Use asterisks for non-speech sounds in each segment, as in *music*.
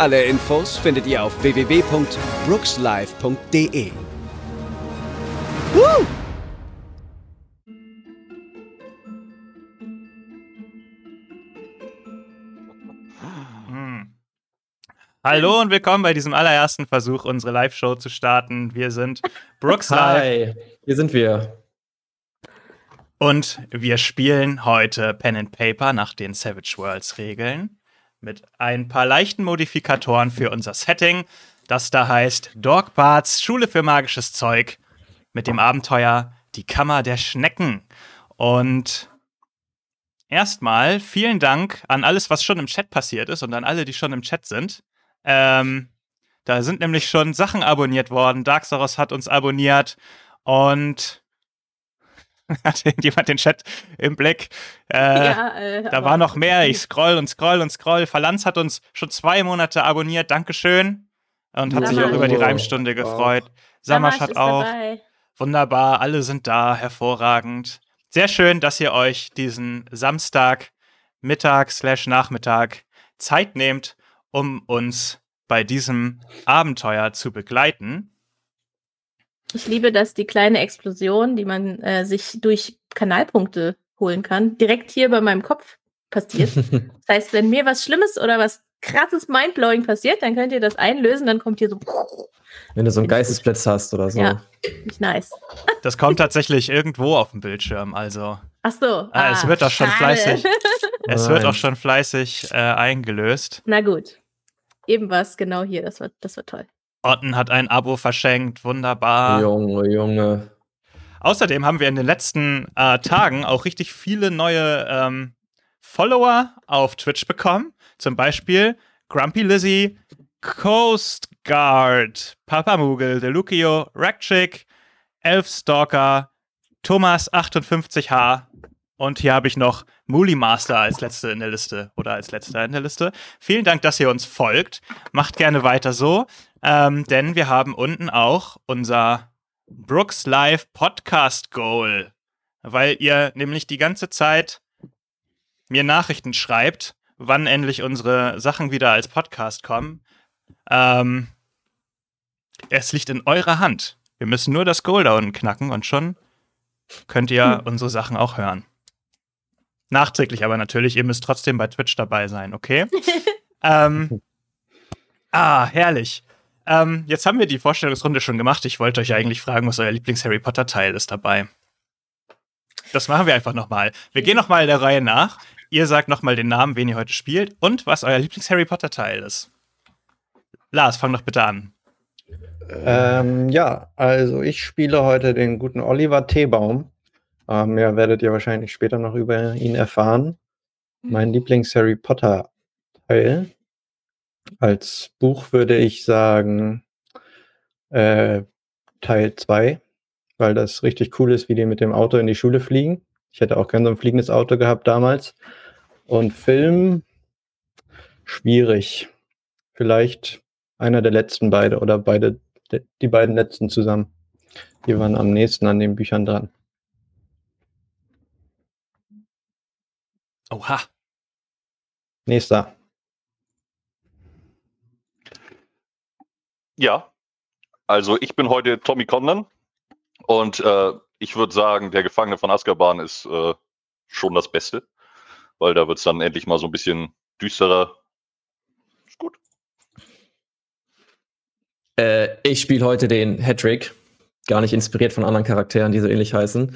Alle Infos findet ihr auf www.brookslive.de. Woo! Hallo und willkommen bei diesem allerersten Versuch, unsere Live-Show zu starten. Wir sind Brooks Live. Hi, hier sind wir. Und wir spielen heute Pen and Paper nach den Savage Worlds Regeln mit ein paar leichten Modifikatoren für unser Setting. Das da heißt Dog Parts, Schule für magisches Zeug mit dem Abenteuer Die Kammer der Schnecken. Und erstmal vielen Dank an alles, was schon im Chat passiert ist und an alle, die schon im Chat sind. Ähm, da sind nämlich schon Sachen abonniert worden. Darksaurus hat uns abonniert und *laughs* hat jemand den Chat im Blick? Äh, ja, äh, da war noch mehr. *laughs* Ich scroll und scroll und scroll. Verlanz hat uns schon zwei Monate abonniert. Dankeschön. Und hat Samasch. sich auch über die Reimstunde gefreut. Samasch hat auch. Dabei. Wunderbar. Alle sind da. Hervorragend. Sehr schön, dass ihr euch diesen Samstag, Mittag slash Nachmittag Zeit nehmt, um uns bei diesem Abenteuer zu begleiten. Ich liebe, dass die kleine Explosion, die man äh, sich durch Kanalpunkte holen kann, direkt hier bei meinem Kopf passiert. *laughs* das heißt, wenn mir was Schlimmes oder was krasses Mindblowing passiert, dann könnt ihr das einlösen, dann kommt hier so. Wenn du so einen Geistesblitz hast oder so. Ja, nicht nice. *laughs* Das kommt tatsächlich irgendwo auf dem Bildschirm, also. Ach so. Ah, ah, es wird auch schon fleißig. *laughs* es wird auch schon fleißig äh, eingelöst. Na gut. Eben was, genau hier, das wird, das wird toll. Otten hat ein Abo verschenkt, wunderbar. Junge, Junge. Außerdem haben wir in den letzten äh, Tagen auch richtig viele neue ähm, Follower auf Twitch bekommen. Zum Beispiel Grumpy Lizzy, Coast Guard, Papa Mugel, Delucio, Rackchick, Elfstalker, Thomas58H und hier habe ich noch Mooly Master als letzte in der Liste oder als letzter in der Liste. Vielen Dank, dass ihr uns folgt. Macht gerne weiter so, ähm, denn wir haben unten auch unser Brooks Live Podcast Goal, weil ihr nämlich die ganze Zeit mir Nachrichten schreibt, wann endlich unsere Sachen wieder als Podcast kommen. Ähm, es liegt in eurer Hand. Wir müssen nur das Goal da unten knacken und schon könnt ihr hm. unsere Sachen auch hören. Nachträglich aber natürlich, ihr müsst trotzdem bei Twitch dabei sein, okay? *laughs* ähm, ah, herrlich. Ähm, jetzt haben wir die Vorstellungsrunde schon gemacht. Ich wollte euch eigentlich fragen, was euer Lieblings-Harry Potter-Teil ist dabei. Das machen wir einfach nochmal. Wir gehen nochmal der Reihe nach. Ihr sagt nochmal den Namen, wen ihr heute spielt und was euer Lieblings-Harry Potter-Teil ist. Lars, fang doch bitte an. Ähm, ja, also ich spiele heute den guten Oliver Teebaum. Äh, mehr werdet ihr wahrscheinlich später noch über ihn erfahren. Mein Lieblings-Harry Potter-Teil. Als Buch würde ich sagen äh, Teil 2, weil das richtig cool ist, wie die mit dem Auto in die Schule fliegen. Ich hätte auch gern so ein fliegendes Auto gehabt damals. Und Film, schwierig. Vielleicht einer der letzten beide oder beide, die beiden letzten zusammen. Die waren am nächsten an den Büchern dran. Oha. Nächster. Ja, also ich bin heute Tommy Condon und äh, ich würde sagen, der Gefangene von Azkaban ist äh, schon das Beste, weil da wird es dann endlich mal so ein bisschen düsterer. Ist gut. Äh, ich spiele heute den Hattrick, gar nicht inspiriert von anderen Charakteren, die so ähnlich heißen.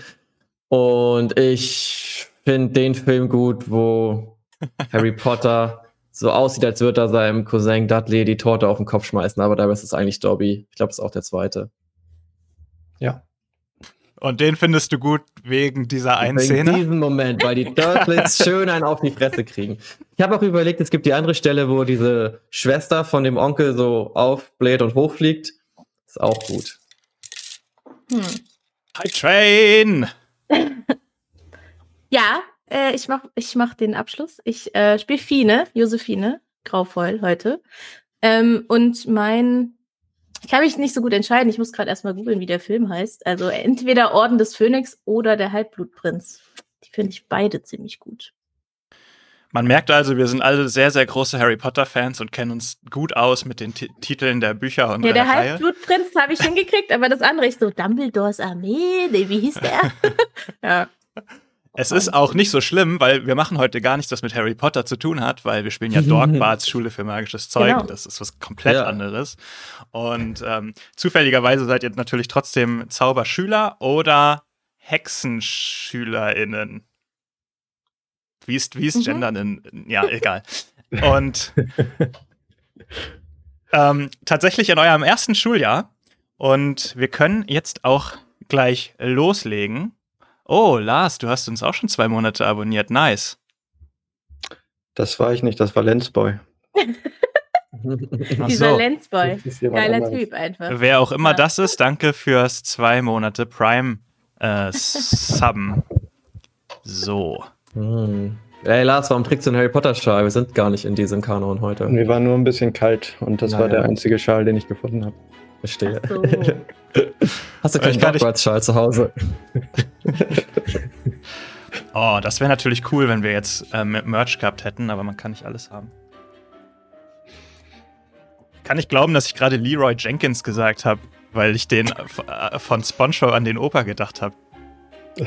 Und ich finde den Film gut, wo *laughs* Harry Potter so aussieht, als würde er seinem Cousin Dudley die Torte auf den Kopf schmeißen, aber dabei ist es eigentlich Dobby. Ich glaube, das ist auch der zweite. Ja. Und den findest du gut wegen dieser einen Wegen Szene? diesem Moment, weil die Dursleys *laughs* schön einen auf die Fresse kriegen. Ich habe auch überlegt, es gibt die andere Stelle, wo diese Schwester von dem Onkel so aufbläht und hochfliegt. Ist auch gut. Hm. High Train! *laughs* Ja, äh, ich mach, ich mach den Abschluss. Ich äh, spiele Fine, Josephine Graufoll heute. Ähm, und mein, ich kann mich nicht so gut entscheiden. Ich muss gerade erstmal googeln, wie der Film heißt. Also entweder Orden des Phönix oder der Halbblutprinz. Die finde ich beide ziemlich gut. Man merkt also, wir sind alle sehr, sehr große Harry Potter-Fans und kennen uns gut aus mit den Ti Titeln der Bücher und Ja, der Reihe. Halbblutprinz habe ich hingekriegt, aber das andere ist so Dumbledores Armee. Nee, wie hieß der? *laughs* *laughs* ja. Es ist auch nicht so schlimm, weil wir machen heute gar nichts, was mit Harry Potter zu tun hat, weil wir spielen ja Dorkbarts *laughs* Schule für magisches Zeug. Genau. Das ist was komplett Ja. anderes. Und ähm, zufälligerweise seid ihr natürlich trotzdem Zauberschüler oder HexenschülerInnen. Wie ist, wie ist Mhm. Gendern in, ja, *laughs* egal. Und ähm, tatsächlich in eurem ersten Schuljahr. Und wir können jetzt auch gleich loslegen. Oh, Lars, du hast uns auch schon zwei Monate abonniert. Nice. Das war ich nicht, das war Lensboy. *laughs* Ach Dieser so. Jemand Geiler anderes. Typ einfach. Wer auch immer Ja. das ist, danke fürs zwei Monate Prime äh, Subben. So. Hm. Ey, Lars, warum trägst du einen Harry Potter-Schal? Wir sind gar nicht in diesem Kanon heute. Mir war nur ein bisschen kalt und das war Naja. der einzige Schal, den ich gefunden habe. Verstehe. Ach so. *laughs* Hast du ich keinen kann nicht- Hogwarts-Schal zu Hause? *laughs* Oh, das wäre natürlich cool, wenn wir jetzt äh, Merch gehabt hätten, aber man kann nicht alles haben. Kann ich glauben, dass ich gerade Leroy Jenkins gesagt habe, weil ich den äh, von SpongeBob an den Opa gedacht habe. Ja,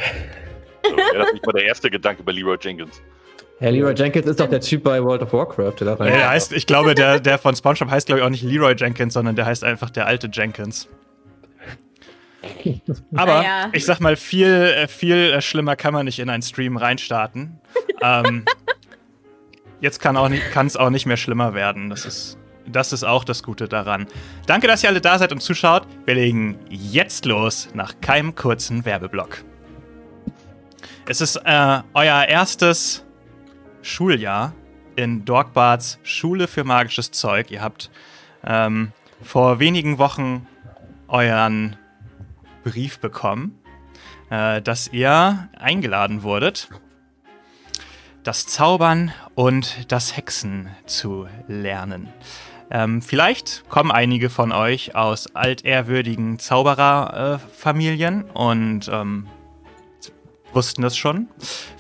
das mal der erste Gedanke bei Leroy Jenkins. Herr Leroy Jenkins ist doch der Typ bei World of Warcraft, der da rein. Der heißt, ich glaube, der, der von SpongeBob heißt, glaube ich, auch nicht Leroy Jenkins, sondern der heißt einfach der alte Jenkins. *laughs* Aber Naja. ich sag mal, viel, äh, viel äh, schlimmer kann man nicht in einen Stream reinstarten. *laughs* ähm, jetzt kann auch es auch nicht mehr schlimmer werden. Das ist, das ist auch das Gute daran. Danke, dass ihr alle da seid und zuschaut. Wir legen jetzt los nach keinem kurzen Werbeblock. Es ist äh, euer erstes Schuljahr in Dorkbarts Schule für magisches Zeug. Ihr habt ähm, vor wenigen Wochen euren Brief bekommen, äh, dass ihr eingeladen wurdet, das Zaubern und das Hexen zu lernen. Ähm, vielleicht kommen einige von euch aus altehrwürdigen Zaubererfamilien und ähm, wussten das schon.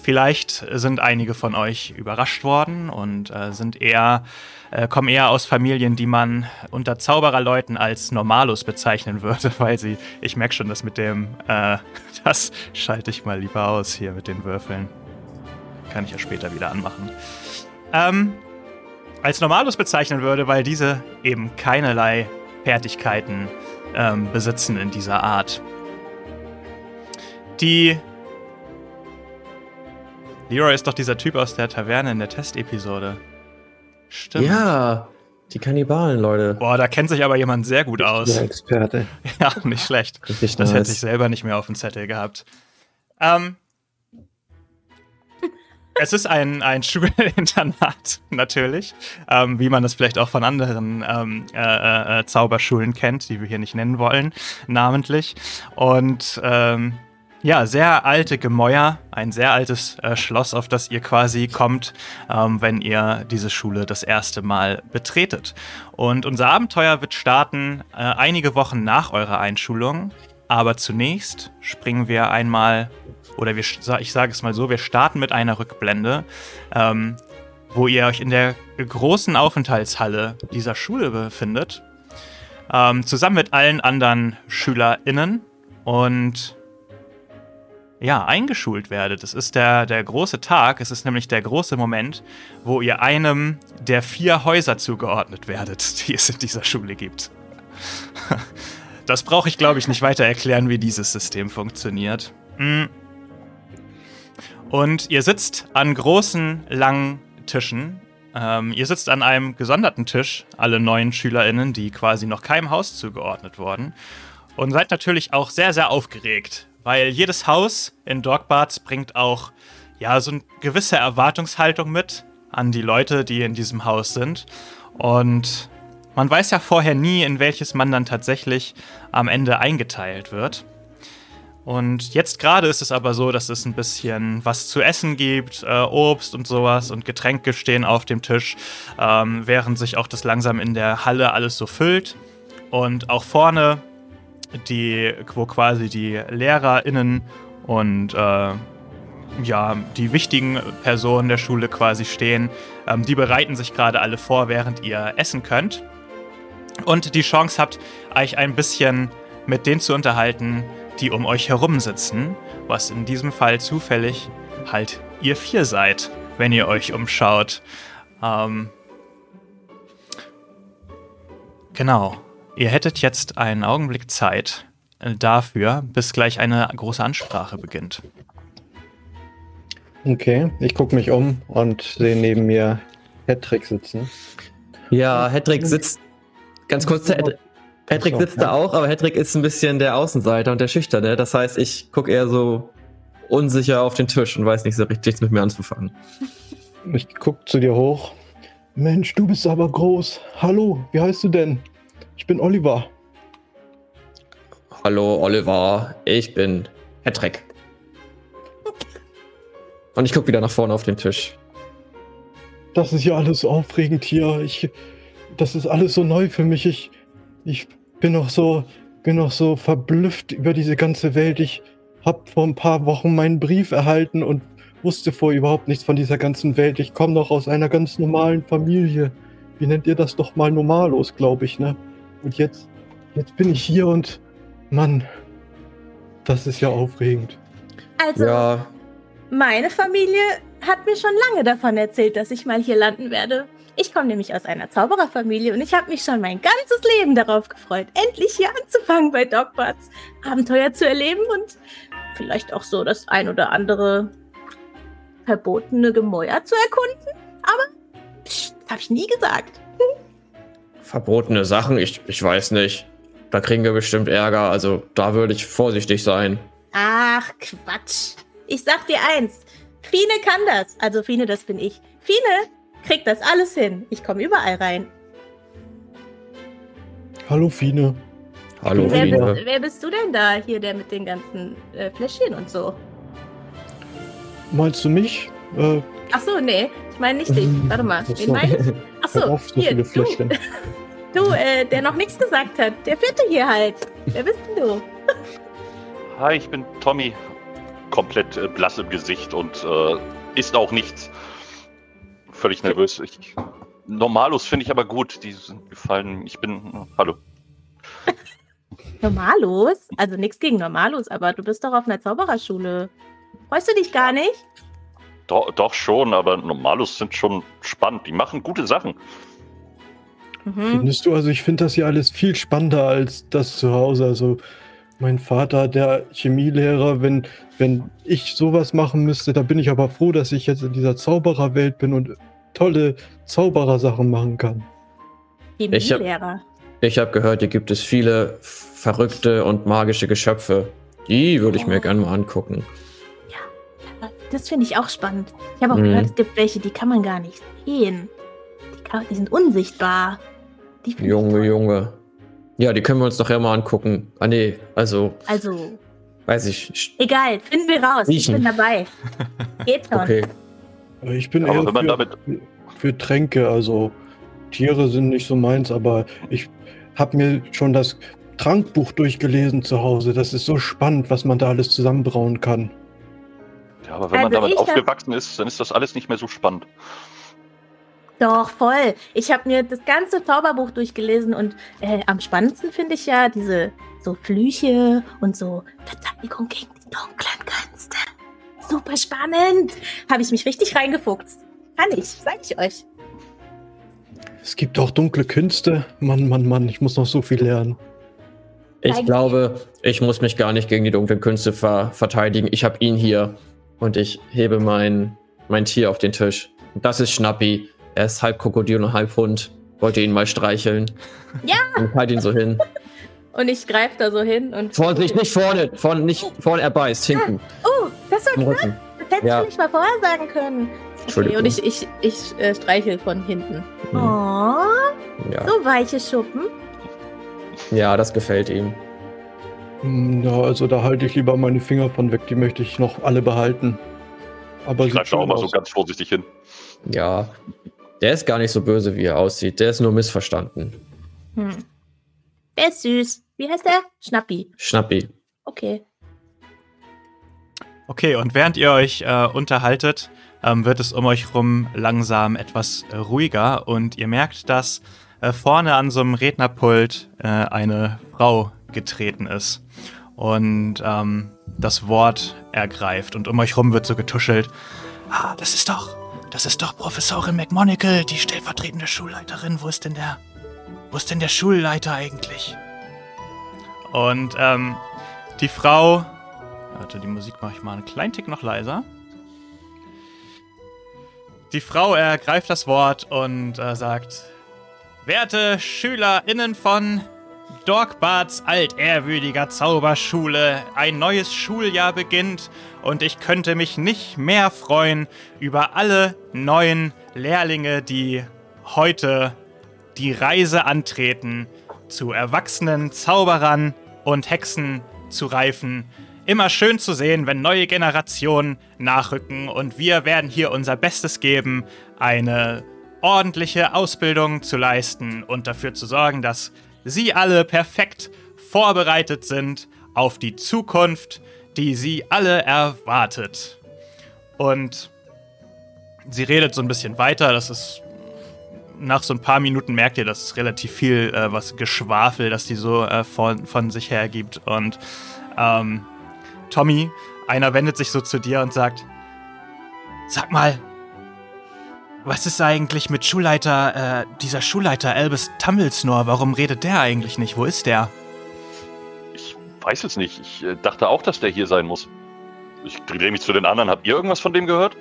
Vielleicht sind einige von euch überrascht worden und äh, sind eher, äh, kommen eher aus Familien, die man unter Zaubererleuten als Normalus bezeichnen würde, *laughs* weil sie, ich merke schon, das mit dem, äh, *laughs* das schalte ich mal lieber aus hier mit den Würfeln. Kann ich ja später wieder anmachen. Ähm, als Normalus bezeichnen würde, weil diese eben keinerlei Fertigkeiten ähm, besitzen in dieser Art. Die Leroy ist doch dieser Typ aus der Taverne in der Testepisode. Stimmt. Ja, die Kannibalen, Leute. Boah, da kennt sich aber jemand sehr gut aus. Der Experte. *laughs* Ja, nicht schlecht. Richtig Das nice. hätte ich selber nicht mehr auf dem Zettel gehabt. Ähm, *laughs* es ist ein, ein Schulinternat, *laughs* natürlich. Ähm, wie man das vielleicht auch von anderen ähm, äh, äh, Zauberschulen kennt, die wir hier nicht nennen wollen, namentlich. Und ähm, ja, sehr alte Gemäuer, ein sehr altes äh, Schloss, auf das ihr quasi kommt, ähm, wenn ihr diese Schule das erste Mal betretet. Und unser Abenteuer wird starten äh, einige Wochen nach eurer Einschulung. Aber zunächst springen wir einmal, oder wir, ich sage es mal so, wir starten mit einer Rückblende, ähm, wo ihr euch in der großen Aufenthaltshalle dieser Schule befindet, ähm, zusammen mit allen anderen SchülerInnen und ja, eingeschult werdet. Es ist der, der große Tag, es ist nämlich der große Moment, wo ihr einem der vier Häuser zugeordnet werdet, *laughs* die es in dieser Schule gibt. *laughs* Das brauche ich, glaube ich, nicht weiter erklären, wie dieses System funktioniert. Mm. Und ihr sitzt an großen, langen Tischen. Ähm, ihr sitzt an einem gesonderten Tisch, alle neuen SchülerInnen, die quasi noch keinem Haus zugeordnet wurden. Und seid natürlich auch sehr, sehr aufgeregt, weil jedes Haus in Dogbarts bringt auch ja so eine gewisse Erwartungshaltung mit an die Leute, die in diesem Haus sind. Und man weiß ja vorher nie, in welches man dann tatsächlich am Ende eingeteilt wird. Und jetzt gerade ist es aber so, dass es ein bisschen was zu essen gibt, äh, Obst und sowas und Getränke stehen auf dem Tisch, ähm, während sich auch das langsam in der Halle alles so füllt. Und auch vorne, die, wo quasi die LehrerInnen und äh, ja, die wichtigen Personen der Schule quasi stehen, ähm, die bereiten sich gerade alle vor, während ihr essen könnt. Und die Chance habt, euch ein bisschen mit denen zu unterhalten, die um euch herum sitzen, was in diesem Fall zufällig halt ihr vier seid, wenn ihr euch umschaut. Ähm, genau. Ihr hättet jetzt einen Augenblick Zeit äh, dafür, bis gleich eine große Ansprache beginnt. Okay, ich gucke mich um und sehe neben mir Hedrick sitzen. Ja, Hedrick sitzt. Ganz kurz, Hed Hedrick Achso, sitzt da auch, aber Hedrick ist ein bisschen der Außenseiter und der Schüchterne. Das heißt, ich gucke eher so unsicher auf den Tisch und weiß nicht so richtig nichts mit mir anzufangen. Ich gucke zu dir hoch. Mensch, du bist aber groß. Hallo, wie heißt du denn? Ich bin Oliver. Hallo Oliver, ich bin Hedrick. Und ich gucke wieder nach vorne auf den Tisch. Das ist ja alles so aufregend hier. Ich, das ist alles so neu für mich. Ich, ich bin noch so, bin noch so verblüfft über diese ganze Welt. Ich habe vor ein paar Wochen meinen Brief erhalten und wusste vorher überhaupt nichts von dieser ganzen Welt. Ich komme noch aus einer ganz normalen Familie. Wie nennt ihr das doch mal normalos, glaube ich, ne? Und jetzt, jetzt bin ich hier und Mann, das ist ja aufregend. Also, Ja, meine Familie hat mir schon lange davon erzählt, dass ich mal hier landen werde. Ich komme nämlich aus einer Zaubererfamilie und ich habe mich schon mein ganzes Leben darauf gefreut, endlich hier anzufangen bei Dogbarts, Abenteuer zu erleben und vielleicht auch so das ein oder andere verbotene Gemäuer zu erkunden. Aber pst, das habe ich nie gesagt. Verbotene Sachen, ich, ich weiß nicht. Da kriegen wir bestimmt Ärger, also da würde ich vorsichtig sein. Ach, Quatsch. Ich sag dir eins. Fine kann das. Also Fine, das bin ich. Fine kriegt das alles hin. Ich komme überall rein. Hallo Fine. Hallo, Wer Fine. bist, wer bist du denn da hier, der mit den ganzen äh, Fläschchen und so? Meinst du mich? Äh, Ach so, nee. Ich meine nicht dich. Warte mal. Ach *laughs* Wen so. meine ich? Ach so, hör auf, so hier, viele du, *laughs* du äh, der noch nichts gesagt hat. Der vierte hier halt. Wer bist denn du? *laughs* Hi, ich bin Tommy. Komplett äh, blass im Gesicht und äh, ist auch nichts. Völlig nervös. Ich, Normalos finde ich aber gut. Die sind gefallen. Ich bin. äh, hallo. Normalos? Also nichts gegen Normalos, aber du bist doch auf einer Zaubererschule. Freust du dich gar nicht? Doch, doch schon, aber Normalos sind schon spannend. Die machen gute Sachen. Mhm. Findest du, also ich finde das hier alles viel spannender als das zu Hause. Also mein Vater, der Chemielehrer, wenn, wenn ich sowas machen müsste, da bin ich aber froh, dass ich jetzt in dieser Zaubererwelt bin und tolle Zauberersachen machen kann. Ich hab- Chemielehrer. Ich habe gehört, hier gibt es viele verrückte und magische Geschöpfe. Die würde ich mir Oh. gerne mal angucken. Das finde ich auch spannend. Ich habe auch Mhm. gehört, es gibt welche, die kann man gar nicht sehen. Die, kann, die sind unsichtbar. Die ich Junge. Junge. Ja, die können wir uns doch ja mal angucken. Ah, nee, also, Also, weiß ich. egal, finden wir raus. Ich Riechen. bin dabei. *laughs* Geht schon. Okay. Ich bin Aber eher wenn man für, damit. für Tränke, also Tiere sind nicht so meins, aber ich habe mir schon das Trankbuch durchgelesen zu Hause. Das ist so spannend, was man da alles zusammenbrauen kann. Ja, aber wenn man Also damit ich hab- aufgewachsen ist, dann ist das alles nicht mehr so spannend. Doch, voll. Ich habe mir das ganze Zauberbuch durchgelesen und äh, am spannendsten finde ich ja diese so Flüche und so Verteidigung gegen die dunklen Künste. Super spannend. Habe ich mich richtig reingefuchst. Kann ich, sag ich euch. Es gibt auch dunkle Künste. Mann, Mann, Mann, ich muss noch so viel lernen. Ich glaube, ich muss mich gar nicht gegen die dunklen Künste ver verteidigen. Ich habe ihn hier und ich hebe mein, mein Tier auf den Tisch. Das ist Schnappi. Er ist halb Krokodil und halb Hund. Wollte ihn mal streicheln. Ja. Und halt ihn so hin. Und ich greife da so hin und. Vorsicht, nicht vorne, vorne, nicht vorne, er beißt, hinten. Oh, das war knapp. Das hättest Ja. du nicht mal vorher sagen können. Okay, und ich, ich, ich äh, streichel von hinten. Hm. Oh, Ja. so weiche Schuppen. ja, das gefällt ihm. Hm, Ja, also da halte ich lieber meine Finger von weg, die möchte ich noch alle behalten. Aber Ich greife da auch mal so aus. ganz vorsichtig hin. Ja. Der ist gar nicht so böse, wie er aussieht. Der ist nur missverstanden. Hm. Der ist süß. Wie heißt der? Schnappi. Schnappi. Okay. Okay, und während ihr euch äh, unterhaltet, ähm, wird es um euch rum langsam etwas äh, ruhiger und ihr merkt, dass äh, vorne an so einem Rednerpult äh, eine Frau getreten ist und ähm, das Wort ergreift und um euch rum wird so getuschelt. Ah, das ist doch, das ist doch Professorin McMonagall, die stellvertretende Schulleiterin. Wo ist denn der, wo ist denn der Schulleiter eigentlich? Und ähm, die Frau Warte, die Musik mache ich mal einen kleinen Tick noch leiser. Die Frau ergreift das Wort und äh, sagt: Werte SchülerInnen von Dorkbarts altehrwürdiger Zauberschule, ein neues Schuljahr beginnt und ich könnte mich nicht mehr freuen über alle neuen Lehrlinge, die heute die Reise antreten, zu erwachsenen Zauberern und Hexen zu reifen. Immer schön zu sehen, wenn neue Generationen nachrücken und wir werden hier unser Bestes geben, eine ordentliche Ausbildung zu leisten und dafür zu sorgen, dass Sie alle perfekt vorbereitet sind auf die Zukunft, die Sie alle erwartet. Und sie redet so ein bisschen weiter, das ist nach so ein paar Minuten merkt ihr, dass es relativ viel äh, was Geschwafel, das die so äh, von, von sich her gibt. Und ähm, Tommy, einer wendet sich so zu dir und sagt: Sag mal, was ist eigentlich mit Schulleiter, äh, dieser Schulleiter Albus Tumblesnore? Warum redet der eigentlich nicht? Wo ist der? Ich weiß es nicht. Ich äh, dachte auch, dass der hier sein muss. Ich drehe mich zu den anderen. Habt ihr irgendwas von dem gehört?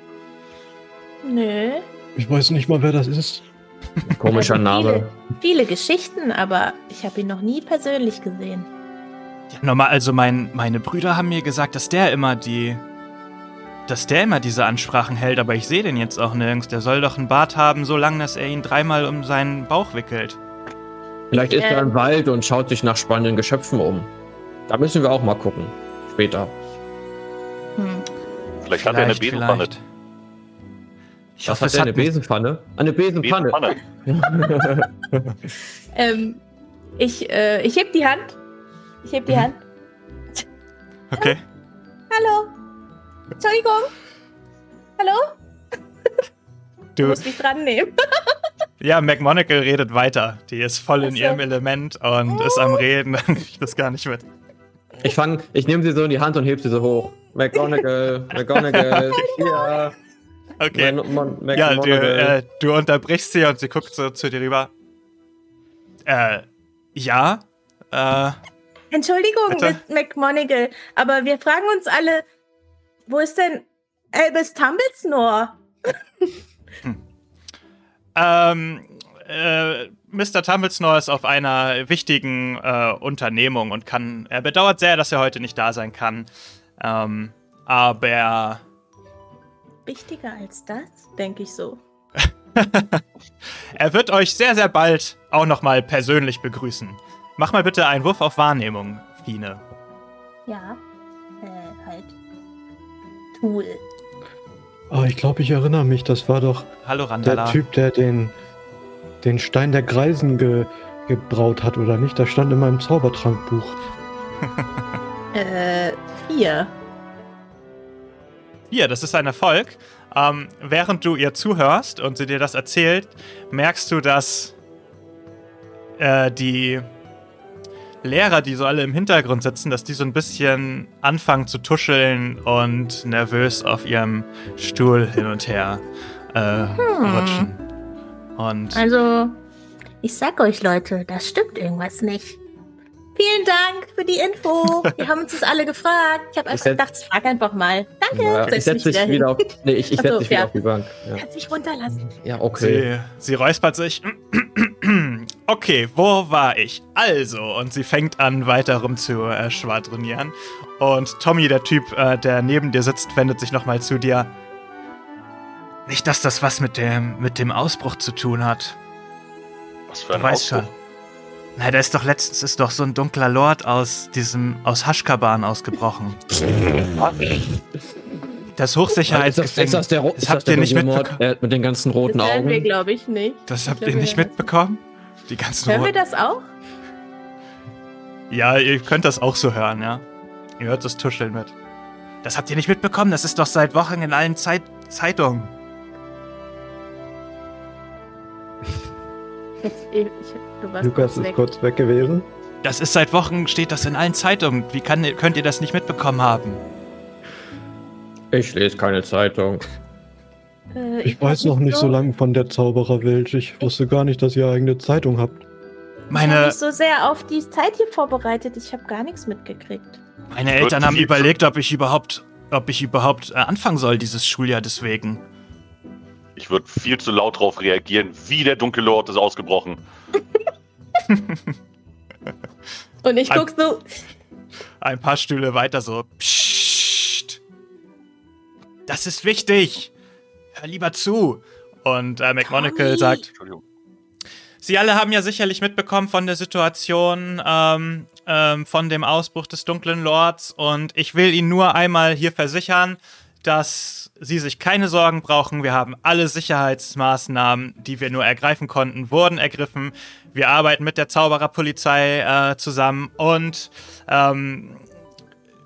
Nö. Ich weiß nicht mal, wer das ist. *laughs* Komischer Also Name. Viele, viele Geschichten, aber ich habe ihn noch nie persönlich gesehen. Ja, normal, also mein, meine Brüder haben mir gesagt, dass der immer die. Dass der immer diese Ansprachen hält, aber ich sehe den jetzt auch nirgends. Der soll doch einen Bart haben, so lang, dass er ihn dreimal um seinen Bauch wickelt. Vielleicht ist er im Wald und schaut sich nach spannenden Geschöpfen um. Da müssen wir auch mal gucken. Später. Hm. Vielleicht, hat er eine Besenpfanne. vielleicht. Ich Was hoffe, hat es er? Eine Besenpfanne? Eine Besenpfanne. Besenpfanne. *laughs* Ähm, ich, äh, ich heb die Hand. Ich heb die Mhm. Hand. Okay. Hallo. Entschuldigung. Hallo? Du Du, musst mich dran nehmen. ja, McMonagall redet weiter. Die ist voll in ihrem Element und ist am Reden. *laughs* Dann krieg ich das gar nicht mit. Ich fang, ich nehme sie so in die Hand und heb sie so hoch. McGonagall, *laughs* McGonagall, hier. Okay. Mon- Mon- Ja, du, äh, du unterbrichst sie und sie guckt so zu dir rüber. Äh, ja. Äh, Entschuldigung, McMonagall, aber wir fragen uns alle, wo ist denn Albus Tumblesnore? *laughs* Ähm, äh, Mr. Tumblesnore ist auf einer wichtigen äh, Unternehmung und kann. Er bedauert sehr, dass er heute nicht da sein kann. Ähm, aber Wichtiger als das, denke ich so. *laughs* er wird euch sehr, sehr bald auch nochmal persönlich begrüßen. Mach mal bitte einen Wurf auf Wahrnehmung, Fine. Ja. Tool. Ah, ich glaube, ich erinnere mich, das war doch Hallo, der. Typ, der den, den Stein der Greisen ge, gebraut hat, oder nicht? Das stand in meinem Zaubertrankbuch. *laughs* Äh, vier. Hier, das ist ein Erfolg. Ähm, während du ihr zuhörst und sie dir das erzählt, merkst du, dass äh, die Lehrer, die so alle im Hintergrund sitzen, dass die so ein bisschen anfangen zu tuscheln und nervös auf ihrem Stuhl hin und her äh, rutschen. Und Also, ich sag euch, Leute, das stimmt irgendwas nicht. Vielen Dank für die Info. *laughs* Wir haben uns das alle gefragt. Ich habe einfach setz- gedacht, ich frage einfach mal. Danke. Ja, ich setze dich wieder auf. Nee, ich, ich setze dich wieder ja. auf die Bank. Ja, Kannst dich runterlassen. ja okay. Sie, sie räuspert sich. *clears throat* Okay, wo war ich? Also, und sie fängt an, weiter rum zu äh, schwadronieren. Und Tommy, der Typ, äh, der neben dir sitzt, wendet sich nochmal zu dir. Nicht, dass das was mit dem, mit dem Ausbruch zu tun hat. Was für Du ein weißt Ausdruck. schon. Na, da ist doch letztens ist doch so ein dunkler Lord aus diesem, aus Haschkaban ausgebrochen. Das Ist das, ist Hochsicherheitsgefängnis. das der, Das habt das ihr nicht mitbekommen? äh, mit den ganzen roten Das wir, Augen? glaube ich, nicht. Das habt Ich ihr nicht wir- mitbekommen? Die ganzen Hören wir roten. das auch? Ja, ihr könnt das auch so hören, ja. Ihr hört das Tuscheln mit. Das habt ihr nicht mitbekommen? Das ist doch seit Wochen in allen Zeit Zeitungen. Jetzt, ich, Lukas kurz ist weg. kurz weg gewesen. Das ist seit Wochen, steht das in allen Zeitungen. Wie kann, könnt ihr das nicht mitbekommen haben? Ich lese keine Zeitung. Äh, Ich hab weiß noch nicht so lange von der Zaubererwelt. Ich wusste gar nicht, dass ihr eigene Zeitung habt. Ich habe Meine, mich so sehr auf die Zeit hier vorbereitet. Ich habe gar nichts mitgekriegt. meine Eltern haben überlegt, ob ich überhaupt, ob ich überhaupt äh, anfangen soll dieses Schuljahr deswegen. Ich würde viel zu laut drauf reagieren. Wie der dunkle Lord ist ausgebrochen. *laughs* Und ich guck so, Ein paar Stühle weiter so. Psst. Das ist wichtig. Hör lieber zu. Und äh, McMonagall Tommy. sagt, Entschuldigung. Sie alle haben ja sicherlich mitbekommen von der Situation, ähm, ähm, von dem Ausbruch des dunklen Lords. Und ich will Ihnen nur einmal hier versichern, dass Sie sich keine Sorgen brauchen. Wir haben alle Sicherheitsmaßnahmen, die wir nur ergreifen konnten, wurden ergriffen. Wir arbeiten mit der Zaubererpolizei äh, zusammen und ähm,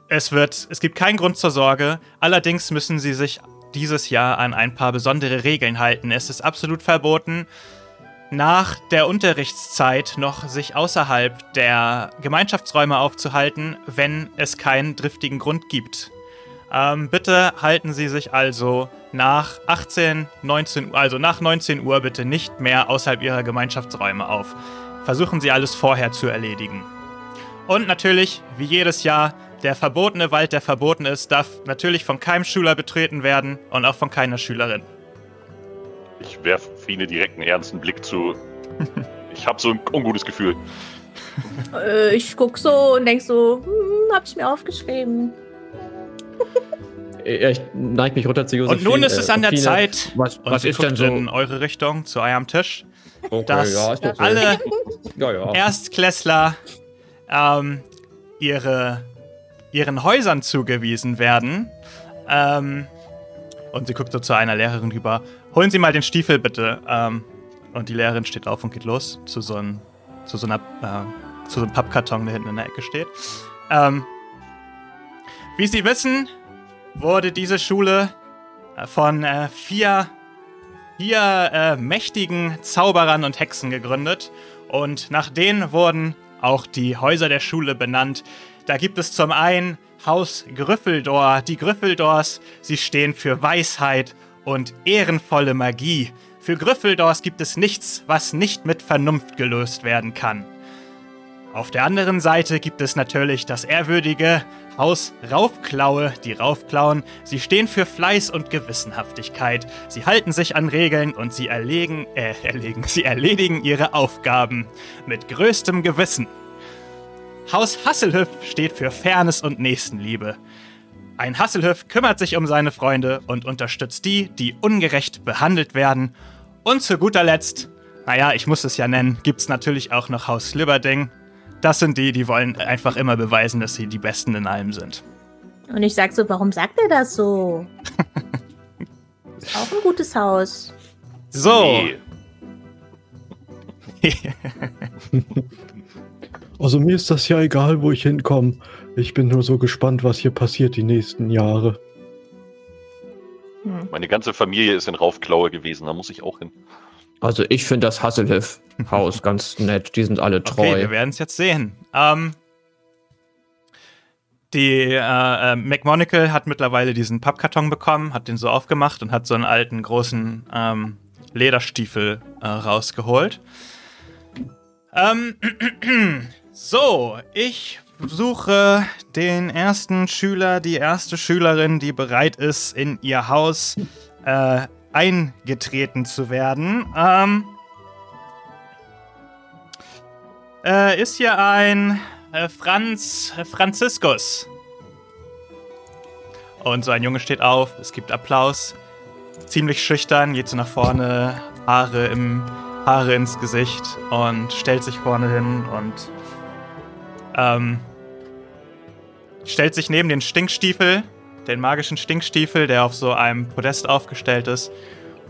es wird, es gibt keinen Grund zur Sorge. Allerdings müssen Sie sich dieses Jahr an ein paar besondere Regeln halten. Es ist absolut verboten, nach der Unterrichtszeit noch sich außerhalb der Gemeinschaftsräume aufzuhalten, wenn es keinen driftigen Grund gibt. Ähm, bitte halten Sie sich also nach 18, 19 Uhr, also nach 19 Uhr bitte nicht mehr außerhalb Ihrer Gemeinschaftsräume auf. Versuchen Sie alles vorher zu erledigen. Und natürlich, wie jedes Jahr, der verbotene Wald, der verboten ist, darf natürlich von keinem Schüler betreten werden und auch von keiner Schülerin. Ich werfe Fine direkt einen ernsten Blick zu. *laughs* Ich habe so ein ungutes Gefühl. äh, ich guck so und denk so, hm, hab ich mir aufgeschrieben. *laughs* Ja, Ich neige mich runter zu Und Josephine. nun ist es äh, an der Sophine. Zeit. Was, Und was sie ist denn so? in eure Richtung, zu eurem Tisch, Okay, dass ja, alle Ja, ja. Erstklässler ähm, ihre, ihren Häusern zugewiesen werden. Ähm, und sie guckt so zu einer Lehrerin rüber. Holen Sie mal den Stiefel bitte. Ähm, und die Lehrerin steht auf und geht los zu so, ein, zu so einer äh, zu so einem Pappkarton, der hinten in der Ecke steht. Ähm, wie Sie wissen, wurde diese Schule äh, von äh, vier, vier äh, mächtigen Zauberern und Hexen gegründet. Und nach denen wurden auch die Häuser der Schule benannt. Da gibt es zum einen Haus Gryffindor. Die Gryffindors, sie stehen für Weisheit und ehrenvolle Magie. Für Gryffindors gibt es nichts, was nicht mit Vernunft gelöst werden kann. Auf der anderen Seite gibt es natürlich das ehrwürdige Haus Raufklaue. Die Raufklauen, sie stehen für Fleiß und Gewissenhaftigkeit. Sie halten sich an Regeln und sie erlegen, äh, *laughs* erlegen, sie erledigen ihre Aufgaben mit größtem Gewissen. Haus Hasselhüff steht für Fairness und Nächstenliebe. Ein Hasselhüff kümmert sich um seine Freunde und unterstützt die, die ungerecht behandelt werden. Und zu guter Letzt, naja, ich muss es ja nennen, gibt's natürlich auch noch Haus Sliverding. Das sind die, die wollen einfach immer beweisen, dass sie die Besten in allem sind. Und ich sag so, warum sagt er das so? Ist *laughs* auch ein gutes Haus. So, Nee. *laughs* *laughs* Also mir ist das ja egal, wo ich hinkomme. Ich bin nur so gespannt, was hier passiert die nächsten Jahre. Hm. Meine ganze Familie ist in Raufklaue gewesen, da muss ich auch hin. Also ich finde das Hasselhoff-Haus *laughs* ganz nett. Die sind alle treu. okay, wir werden es jetzt sehen. Ähm, die äh, äh, McMonagall hat mittlerweile diesen Pappkarton bekommen, hat den so aufgemacht und hat so einen alten großen ähm, Lederstiefel äh, rausgeholt. Ähm, *clears throat* So, ich suche den ersten Schüler, die erste Schülerin, die bereit ist, in ihr Haus äh, eingetreten zu werden. Ähm, äh, ist hier ein äh, Franz äh, Franziskus. Und so ein Junge steht auf, es gibt Applaus. Ziemlich schüchtern, geht so nach vorne, Haare, im, Haare ins Gesicht und stellt sich vorne hin und ähm, stellt sich neben den Stinkstiefel, den magischen Stinkstiefel, der auf so einem Podest aufgestellt ist.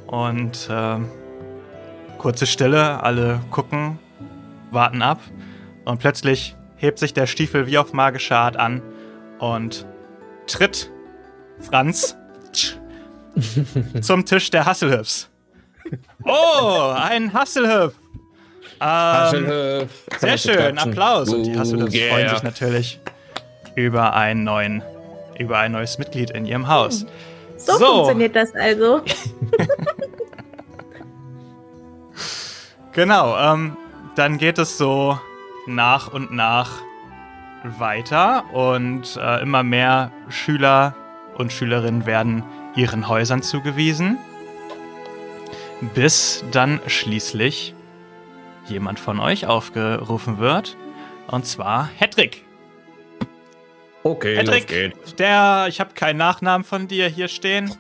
Und ähm, kurze Stille, alle gucken, warten ab. Und plötzlich hebt sich der Stiefel wie auf magische Art an und tritt Franz *laughs* zum Tisch der Hasselhöfs. Oh, ein Hasselhöf. Ähm. Kann sehr schön. Applaus. Und die Hasselhöfs yeah. freuen sich natürlich über einen neuen, über ein neues Mitglied in ihrem Haus. So, So. funktioniert das also. *laughs* Genau, ähm, dann geht es so nach und nach weiter und äh, immer mehr Schüler und Schülerinnen werden ihren Häusern zugewiesen, bis dann schließlich jemand von euch aufgerufen wird, und zwar Hedrick. Okay, los Hedrick, geht's. der, ich habe keinen Nachnamen von dir hier stehen.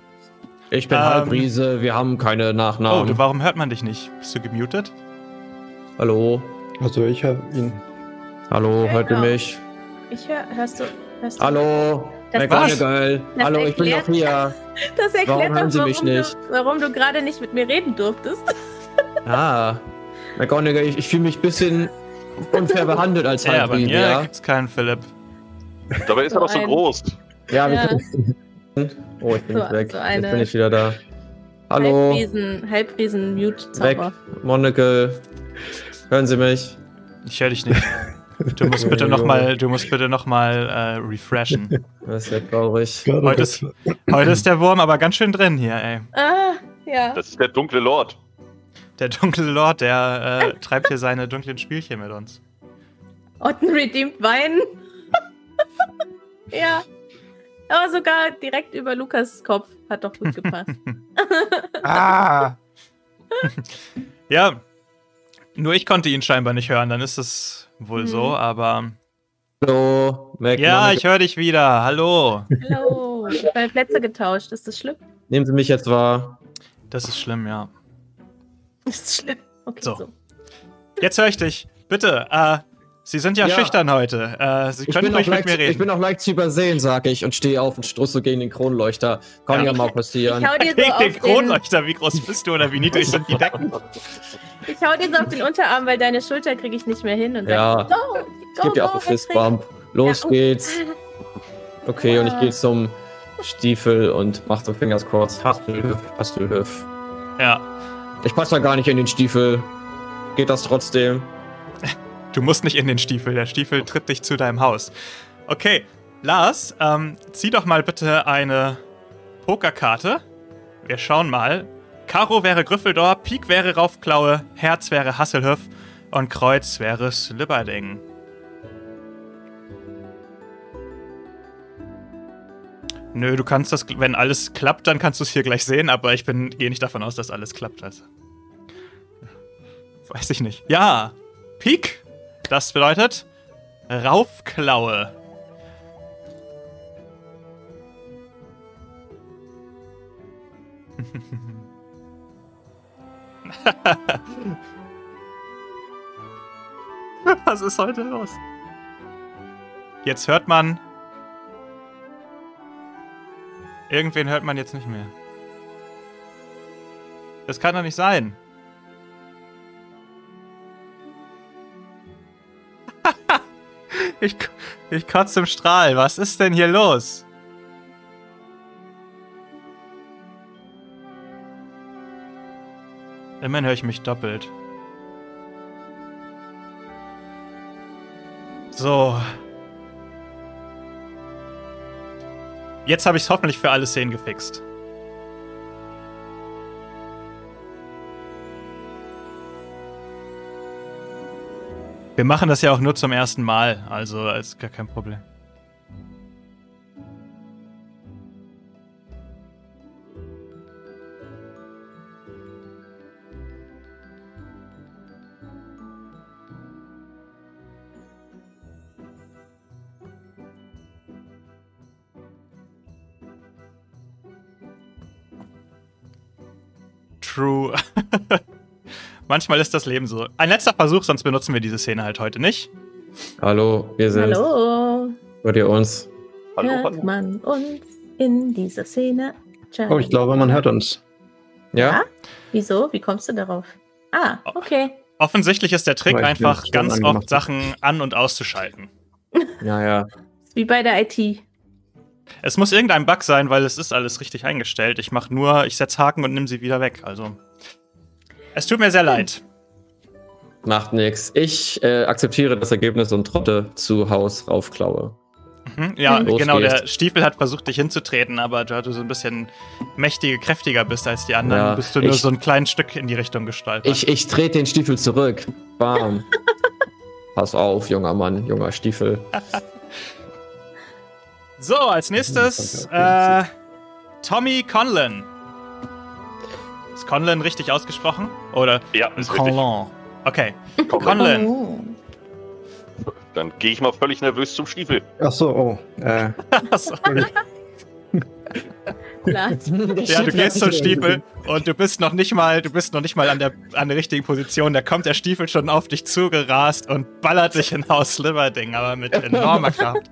Ich bin Ähm, Halbriese, wir haben keine Oh, Nachnamen. du, warum hört man dich nicht? Bist du gemutet? Hallo, Also ich habe ihn. hallo, Ja, hört ihr genau. mich? Ich höre, hörst du, hörst du? Hallo, Das- McGonagall. Das Hallo, ich bin erklärt- noch hier. *laughs* Das erklärt Warum hören doch, Sie warum, mich nicht? Du, warum du gerade nicht mit mir reden durftest. *laughs* Ah, McGonagall, ich, ich fühle mich ein bisschen unfair behandelt als *laughs* Ja, bei Halbriese, mir ja? gibt's keinen Philipp. Dabei ist er So doch so ein- groß. Ja, Ja. *laughs* Oh, ich bin So- nicht weg. so eine- Jetzt bin ich wieder da. Hallo, Halbriesen, Halbriesen weg, Mute-Zauber. Monacle. Hören Sie mich? Ich höre dich nicht. Du musst bitte noch mal, du musst bitte noch mal äh, refreshen. Das ist ja traurig. Heute ist, heute ist der Wurm aber ganz schön drin hier, ey. Ah, ja. Das ist der dunkle Lord. Der dunkle Lord, der äh, *laughs* treibt hier seine dunklen Spielchen mit uns. Otten redeemed Wein. ja. Aber sogar direkt über Lukas Kopf. Hat doch gut gepasst. *laughs* Ah! ja, nur ich konnte ihn scheinbar nicht hören, dann ist es wohl Hm. so, aber. Hallo, Ja, McGonagall. ich höre dich wieder. Hallo. Hallo. Meine Plätze getauscht. Ist das schlimm? Nehmen Sie mich jetzt wahr. Das ist schlimm, ja. Ist schlimm? Okay, So. so. Jetzt höre ich dich. Bitte, äh, Sie sind ja, Ja. schüchtern heute. Äh, Sie Ich können bin, auch ruhig mit leicht, mir reden. ich bin auch leicht zu übersehen, sag ich, und stehe auf und stoße so gegen den Kronleuchter. Kann Ja. ja, mal passieren. Ich hau dir so Gegen auf den Kronleuchter, wie groß bist du oder wie niedrig sind die Decken? ich hau dir so auf den Unterarm, weil deine Schulter kriege ich nicht mehr hin. Und Ja. sag, go, Ich go, gebe dir auch einen Fistbump. Los Ja, oh. geht's. Okay, und ich Ah. gehe zum Stiefel und mach so Fingers kurz. Hasselhöf, Hasselhöf. Ja, Ich passe da gar nicht in den Stiefel. Geht das trotzdem? du musst nicht in den Stiefel. Der Stiefel tritt dich zu deinem Haus. Okay, Lars, ähm, zieh doch mal bitte eine Pokerkarte. Wir schauen mal. Karo wäre Gryffindor, Pik wäre Raufklaue, Herz wäre Hasselhöf und Kreuz wäre Slibberding. Nö, du kannst das, wenn alles klappt, dann kannst du es hier gleich sehen, aber ich bin, gehe nicht davon aus, dass alles klappt. Also. Weiß ich nicht. Ja, Pik. Das bedeutet Raufklaue. *laughs* Was ist heute los? Jetzt hört man. Irgendwen hört man jetzt nicht mehr. Das kann doch nicht sein. *laughs* ich, ich kotze im Strahl. Was ist denn hier los? Immerhin höre ich mich doppelt. So. Jetzt habe ich es hoffentlich für alle Szenen gefixt. Wir machen das ja auch nur zum ersten Mal, also ist gar kein Problem. Manchmal ist das Leben so. Ein letzter Versuch, sonst benutzen wir diese Szene halt heute nicht. Hallo, wir sind. Hallo. Hört ihr uns? Hallo, hört hallo. man uns in dieser Szene? Oh, ich glaube, man hört uns. Ja? Wieso? Wie kommst du darauf? Ah, okay. Offensichtlich ist der Trick Weil einfach ganz oft Sachen an- und auszuschalten. *laughs* Ja, ja. Wie bei der IT. Es muss irgendein Bug sein, weil es ist alles richtig eingestellt. Ich mache nur, ich setze Haken und nehme sie wieder weg. Also. Es tut mir sehr leid. Macht nix. Ich äh, akzeptiere das Ergebnis und trotte zu Haus raufklaue. Mhm, ja, Los genau. Der geht's. Stiefel hat versucht, dich hinzutreten, aber da du so ein bisschen mächtiger, kräftiger bist als die anderen, Ja, bist du nur ich- so ein kleines Stück in die Richtung gestaltet. Ich, ich trete den Stiefel zurück. Bam. *laughs* Pass auf, junger Mann, junger Stiefel. *laughs* So, als nächstes Okay, äh, Tommy Conlon. Ist Conlon richtig ausgesprochen? Oder Ja, ist richtig. Conlon? Okay. Conlon. Oh. *laughs* Dann gehe ich mal völlig nervös zum Stiefel. Ach so, oh. Äh, *laughs* Achso. Klar. *laughs* Ja, du gehst zum Stiefel und du bist noch nicht mal, du bist noch nicht mal an der, an der richtigen Position. Da kommt der Stiefel schon auf dich zugerast und ballert dich in Haus Sliverding, aber mit enormer Kraft,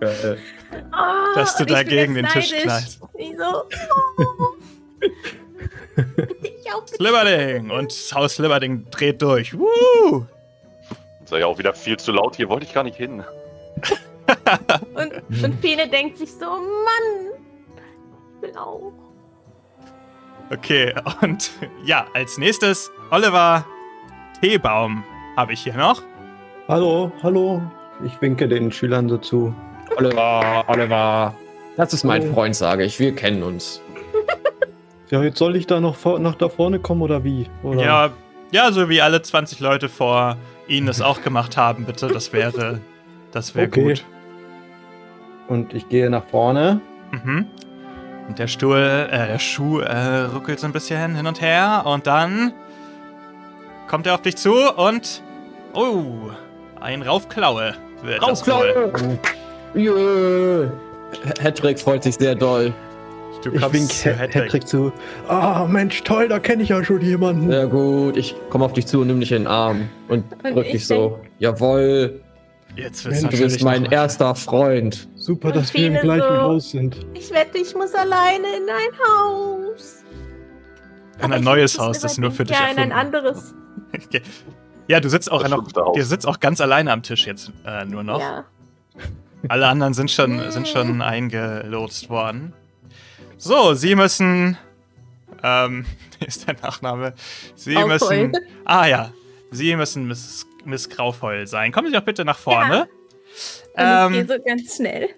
Geil. Oh, dass du bin dagegen den Tisch knallst. Wieso? Oh. Sliverding und Haus Sliverding dreht durch. Woo! Sei ja auch wieder viel zu laut. Hier wollte ich gar nicht hin. Und, und viele denken sich so, Mann, ich will auch. Okay, und ja, als nächstes Oliver Teebaum habe ich hier noch. hallo, hallo. Ich winke den Schülern so zu. Oliver, Oliver. Das ist mein Oh. Freund, sage ich. Wir kennen uns. Ja, jetzt soll ich da noch vor, nach da vorne kommen oder wie? Oder? Ja, ja, so wie alle 20 Leute vor Ihnen es auch gemacht haben, bitte. Das wäre, das wäre Okay. gut. Und ich gehe nach vorne. Mhm. Und der Stuhl, äh, der Schuh äh, ruckelt so ein bisschen hin und her und dann kommt er auf dich zu und oh, ein Raufklaue wird das wohl. Jö. Hedrick freut sich sehr doll. Du Ich kommst wink. Hedrick zu. Ah, Mensch, toll, da kenne ich ja schon jemanden. Sehr gut. Ich komme auf dich zu und nimm dich in den Arm und Und drück ich dich so. Jawohl. Jetzt wird's Du bist mein erster Freund. Super, dass wir im gleichen so- Haus sind. Ich wette, ich muss alleine in ein Haus. in Aber ein neues Haus, das nur für dich Ja, in ein anderes. *laughs* Ja, du sitzt auch noch, ihr sitzt auch ganz alleine am Tisch jetzt äh, nur noch. Ja. Alle anderen sind schon, sind schon eingelotst worden. So, sie müssen. Ähm, *laughs* wie ist der Nachname? Sie Graufeul. müssen. Ah ja. Sie müssen Miss, Miss Graufeul sein. Kommen Sie doch bitte nach vorne. Und Ähm, ich gehe so ganz schnell.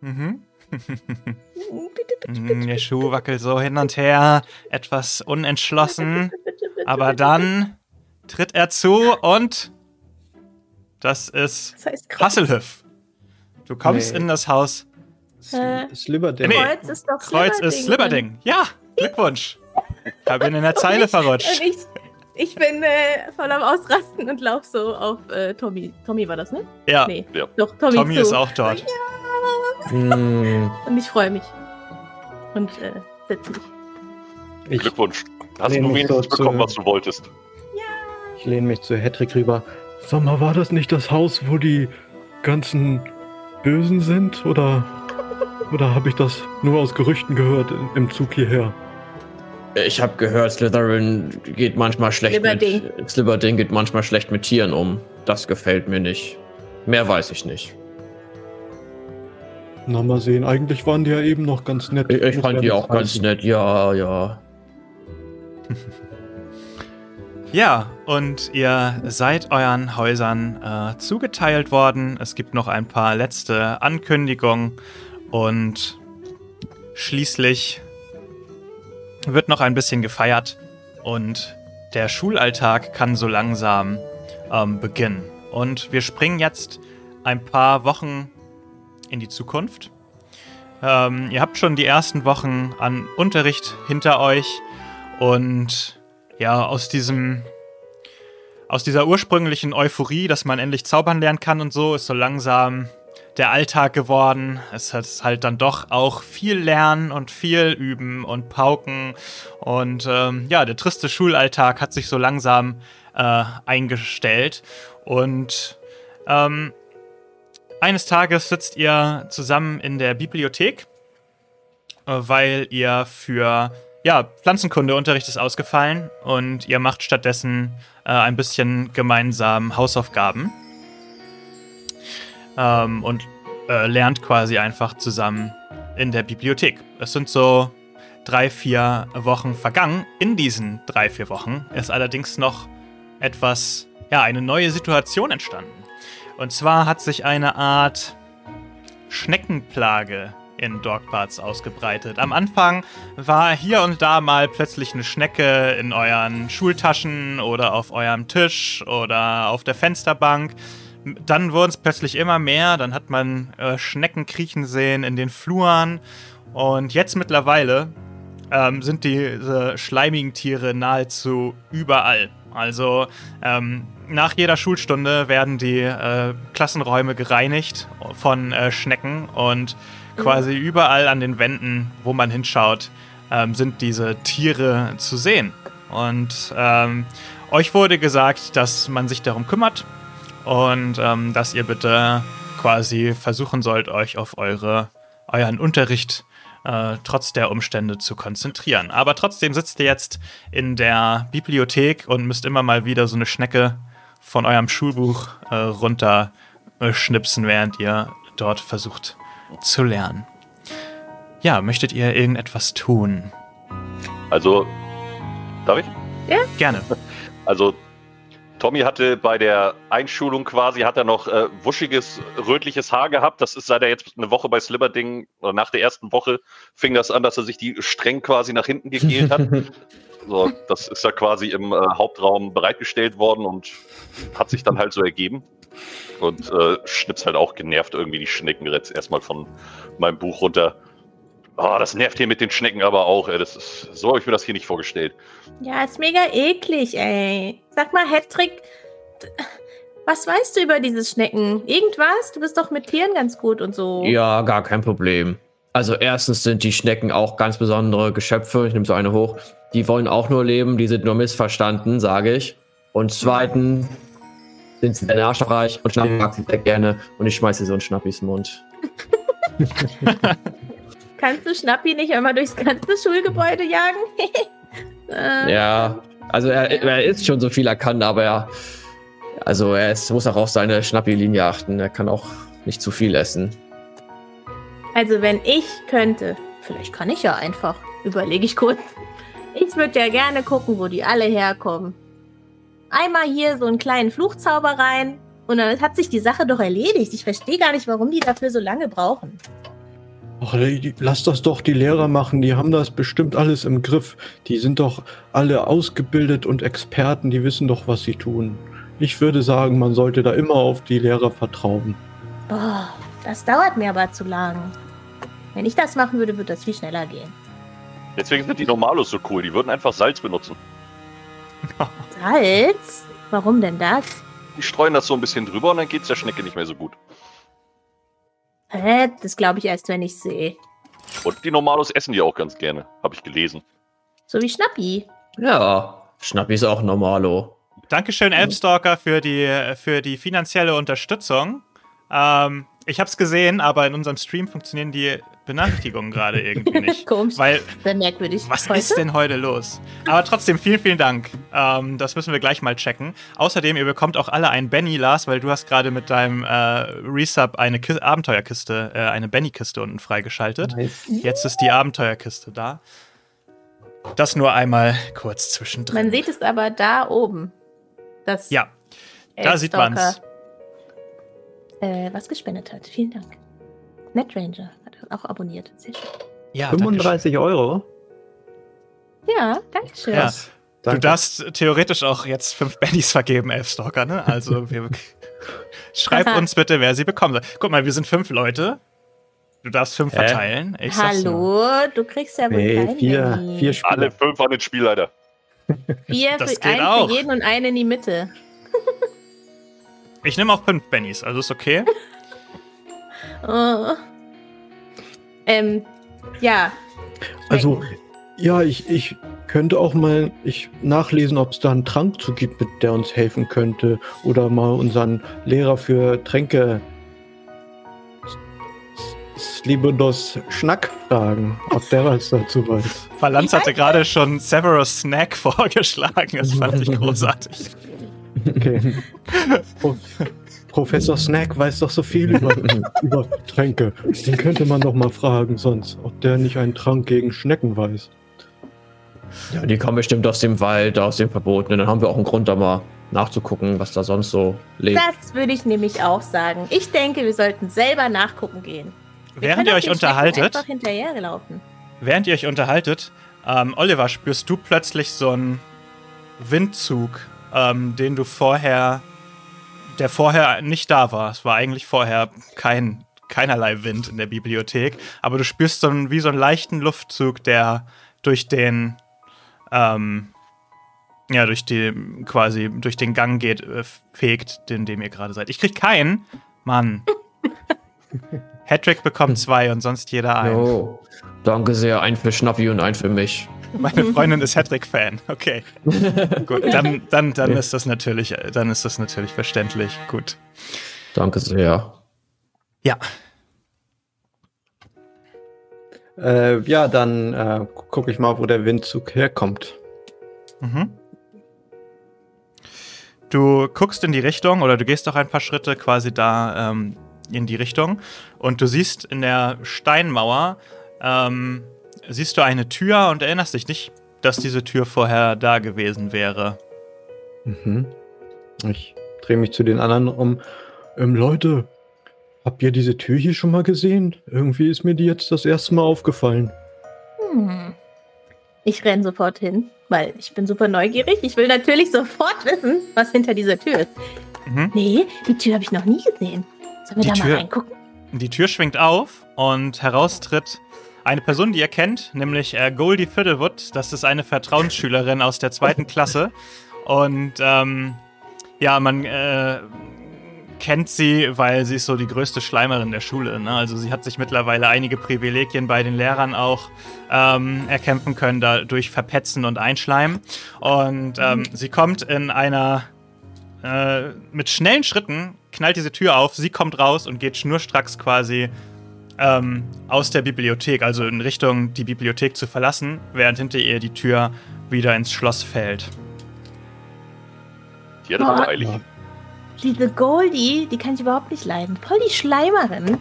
Mhm. *laughs* Bitte, bitte, Mhm, Der Schuh wackelt so hin und her, etwas unentschlossen. bitte, bitte, bitte, Aber bitte. dann tritt er zu und das ist Das heißt Kreuz. Hasselhüff. Du kommst Nee. in das Haus. Äh, Sliverding. Nee. Kreuz ist doch Kreuz ist Slibberding. Ja, Glückwunsch. Ich habe ihn in der *laughs* Zeile Und verrutscht. ich, ich bin äh, voll am Ausrasten und lauf so auf äh, Tommy. Tommy war das, ne? Ja, Nee. Ja. Doch, Tommy, Tommy ist auch dort. Hm. Und ich freue mich. Und äh, setz mich. Ich, Glückwunsch. Hast du mich wenigstens so zu- bekommen, was du wolltest. ich lehne mich zu Hedrick rüber. Sag mal, war das nicht das Haus, wo die ganzen Bösen sind? Oder, oder habe ich das nur aus Gerüchten gehört im- im Zug hierher? Ich habe gehört, Slytherin geht manchmal schlecht Slibberding. mit Slibberding geht manchmal schlecht mit Tieren um. Das gefällt mir nicht. Mehr weiß ich nicht. Na, mal sehen. Eigentlich waren die ja eben noch ganz nett. Ich, ich fand die auch ganz nett. Ja, ja. *laughs* Ja, und ihr seid euren Häusern äh, zugeteilt worden. Es gibt noch ein paar letzte Ankündigungen und schließlich wird noch ein bisschen gefeiert und der Schulalltag kann so langsam ähm, beginnen. Und wir springen jetzt ein paar Wochen in die Zukunft. Ähm, ihr habt schon die ersten Wochen an Unterricht hinter euch und ja, aus diesem aus dieser ursprünglichen Euphorie, dass man endlich zaubern lernen kann und so, ist so langsam der Alltag geworden. Es ist halt dann doch auch viel Lernen und viel Üben und Pauken. Und ähm, ja, der triste Schulalltag hat sich so langsam äh, eingestellt. Und ähm, eines Tages sitzt ihr zusammen in der Bibliothek, äh, weil ihr für ja, Pflanzenkundeunterricht ist ausgefallen und ihr macht stattdessen äh, ein bisschen gemeinsam Hausaufgaben ähm, und äh, lernt quasi einfach zusammen in der Bibliothek. Es sind so drei, vier Wochen vergangen. In diesen drei, vier Wochen ist allerdings noch etwas, ja, eine neue Situation entstanden. Und zwar hat sich eine Art Schneckenplage in Dogparts ausgebreitet. Am Anfang war hier und da mal plötzlich eine Schnecke in euren Schultaschen oder auf eurem Tisch oder auf der Fensterbank. Dann wurden es plötzlich immer mehr, dann hat man äh, Schnecken kriechen sehen in den Fluren. Und jetzt mittlerweile ähm, sind diese schleimigen Tiere nahezu überall. Also ähm, nach jeder Schulstunde werden die äh, Klassenräume gereinigt von äh, Schnecken und quasi überall an den Wänden, wo man hinschaut, ähm, sind diese Tiere zu sehen. Und ähm, euch wurde gesagt, dass man sich darum kümmert und ähm, dass ihr bitte quasi versuchen sollt, euch auf eure, euren Unterricht äh, trotz der Umstände zu konzentrieren. Aber trotzdem sitzt ihr jetzt in der Bibliothek und müsst immer mal wieder so eine Schnecke von eurem Schulbuch äh, runterschnipsen, während ihr dort versucht zu lernen. Ja, möchtet ihr irgendetwas tun? Also, darf ich? Ja. Gerne. Also, Tommy hatte bei der Einschulung quasi, hat er noch äh, wuschiges, rötliches Haar gehabt. Das ist, seit er jetzt eine Woche bei Slibberding, oder nach der ersten Woche, fing das an, dass er sich die streng quasi nach hinten gegelt hat. *laughs* so, das ist ja quasi im äh, Hauptraum bereitgestellt worden und hat sich dann halt so ergeben. Und äh, schnippst halt auch genervt irgendwie die Schnecken jetzt erstmal von meinem Buch runter. Oh, das nervt hier mit den Schnecken aber auch, ey. Das ist, so habe ich mir das hier nicht vorgestellt. Ja, ist mega eklig, ey. Sag mal, Hattrick, was weißt du über diese Schnecken? Irgendwas? Du bist doch mit Tieren ganz gut und so. Ja, gar kein Problem. Also erstens sind die Schnecken auch ganz besondere Geschöpfe. Ich nehme so eine hoch. Die wollen auch nur leben, die sind nur missverstanden, sage ich. Und zweitens sind sie sehr nachreich und Schnappi mag sie sehr gerne und ich schmeiße so einen Schnappis Mund. *laughs* Kannst du Schnappi nicht einmal durchs ganze Schulgebäude jagen? *laughs* äh, ja, also er, er isst schon so viel er kann, aber er, also er ist, muss auch auf seine Schnappi-Linie achten. Er kann auch nicht zu viel essen. Also wenn ich könnte, vielleicht kann ich ja einfach, überlege ich kurz. Ich würde ja gerne gucken, wo die alle herkommen einmal hier so einen kleinen Fluchzauber rein und dann hat sich die Sache doch erledigt. Ich verstehe gar nicht, warum die dafür so lange brauchen. Ach, lass das doch die Lehrer machen, die haben das bestimmt alles im Griff. Die sind doch alle ausgebildet und Experten, die wissen doch, was sie tun. Ich würde sagen, man sollte da immer auf die Lehrer vertrauen. Boah, das dauert mir aber zu lang. Wenn ich das machen würde, würde das viel schneller gehen. Deswegen sind die Normalos so cool, die würden einfach Salz benutzen. Salz? Warum denn das? Die streuen das so ein bisschen drüber und dann geht es der Schnecke nicht mehr so gut. Hä? Das glaube ich erst, wenn ich sehe. Und die Normalos essen die auch ganz gerne, habe ich gelesen. So wie Schnappi. Ja, Schnappi ist auch Normalo. Dankeschön, Elfstalker, für die, für die finanzielle Unterstützung. Ähm, ich habe es gesehen, aber in unserem Stream funktionieren die Benachrichtigungen gerade irgendwie nicht. *laughs* Komisch. Weil, Sehr merkwürdig. was Heute? ist denn heute los? Aber trotzdem, vielen, vielen Dank. Ähm, das müssen wir gleich mal checken. Außerdem, ihr bekommt auch alle ein Benny, Lars, weil du hast gerade mit deinem äh, Resub eine Ki Abenteuerkiste, äh, eine Benny-Kiste unten freigeschaltet. Jetzt ist die Abenteuerkiste da. Das nur einmal kurz zwischendrin. Man sieht es aber da oben. Das ja, da sieht man es. Äh, was gespendet hat. Vielen Dank. Netranger hat auch abonniert. Sehr schön. Ja, Dankeschön. 35 Euro? Ja, danke schön. Ja. Danke. Du darfst theoretisch auch jetzt fünf Bennys vergeben, Elfstalker, ne? Also wir, *laughs* schreib uns bitte, wer sie bekommen soll. Guck mal, wir sind fünf Leute. Du darfst fünf Hä? verteilen. Ich. Hallo, du kriegst ja wohl Nee, keinen vier, Benny. vier Spieler. Alle fünf an den Spielleiter. Vier Das für, geht einen auch. für jeden und einen in die Mitte. Ich nehme auch fünf Bennys, also ist okay. *laughs* Oh. Ähm, ja. Also, ja, ich, ich könnte auch mal ich nachlesen, ob es da einen Trank zu gibt, mit der uns helfen könnte. Oder mal unseren Lehrer für Tränke Slibodos Schnack fragen, ob der was dazu weiß. Valanz hatte gerade schon Severus Snack *laughs* vorgeschlagen. Das fand ich *laughs* großartig. Okay. Pro *laughs* Professor Snack weiß doch so viel über, *laughs* über Tränke. Den könnte man doch mal fragen sonst, ob der nicht einen Trank gegen Schnecken weiß. Ja, die kommen bestimmt aus dem Wald, aus dem Verbotenen. Dann haben wir auch einen Grund, da mal nachzugucken, was da sonst so lebt. Das würde ich nämlich auch sagen. Ich denke, wir sollten selber nachgucken gehen. Wir Während ihr euch unterhaltet, während ihr euch unterhaltet, ähm, Oliver, spürst du plötzlich so einen Windzug, ähm, den du vorher, der vorher nicht da war. Es war eigentlich vorher kein, keinerlei Wind in der Bibliothek, aber du spürst so einen, wie so einen leichten Luftzug, der durch den, ähm, ja, durch die, quasi durch den Gang geht, äh, fegt, in dem ihr gerade seid. Ich krieg keinen. Mann. *laughs* Hattrick bekommt zwei und sonst jeder einen. Oh, danke sehr. Ein für Schnappi und ein für mich. Meine Freundin ist Hattrick-Fan. Okay. *laughs* Gut, dann, dann, dann ist das natürlich, dann ist das natürlich verständlich. Gut. Danke sehr. Ja. Äh, ja, dann äh, gucke ich mal, wo der Windzug herkommt. Mhm. Du guckst in die Richtung oder du gehst noch ein paar Schritte quasi da ähm, in die Richtung und du siehst in der Steinmauer ähm, siehst du eine Tür und erinnerst dich nicht, dass diese Tür vorher da gewesen wäre. Mhm. Ich drehe mich zu den anderen um. Ähm, Leute, habt ihr diese Tür hier schon mal gesehen? Irgendwie ist mir die jetzt das erste Mal aufgefallen. Hm. Ich renne sofort hin, weil ich bin super neugierig. Ich will natürlich sofort wissen, was hinter dieser Tür ist. Mhm. Nee, die Tür habe ich noch nie gesehen. Sollen wir Die da mal Tür- reingucken? Die Tür schwingt auf und heraus tritt eine Person, die ihr kennt, nämlich äh, Goldie Fiddlewood. Das ist eine Vertrauensschülerin aus der zweiten *laughs* Klasse. Und ähm, ja, man äh, kennt sie, weil sie ist so die größte Schleimerin der Schule. Ne? Also sie hat sich mittlerweile einige Privilegien bei den Lehrern auch ähm, erkämpfen können, da durch Verpetzen und Einschleimen. Und ähm, sie kommt in einer äh, mit schnellen Schritten knallt diese Tür auf, sie kommt raus und geht schnurstracks quasi ähm, aus der Bibliothek, also in Richtung die Bibliothek zu verlassen, während hinter ihr die Tür wieder ins Schloss fällt. Die hat aber eilig. Ja. Diese Goldie, die kann ich überhaupt nicht leiden. Voll die Schleimerin.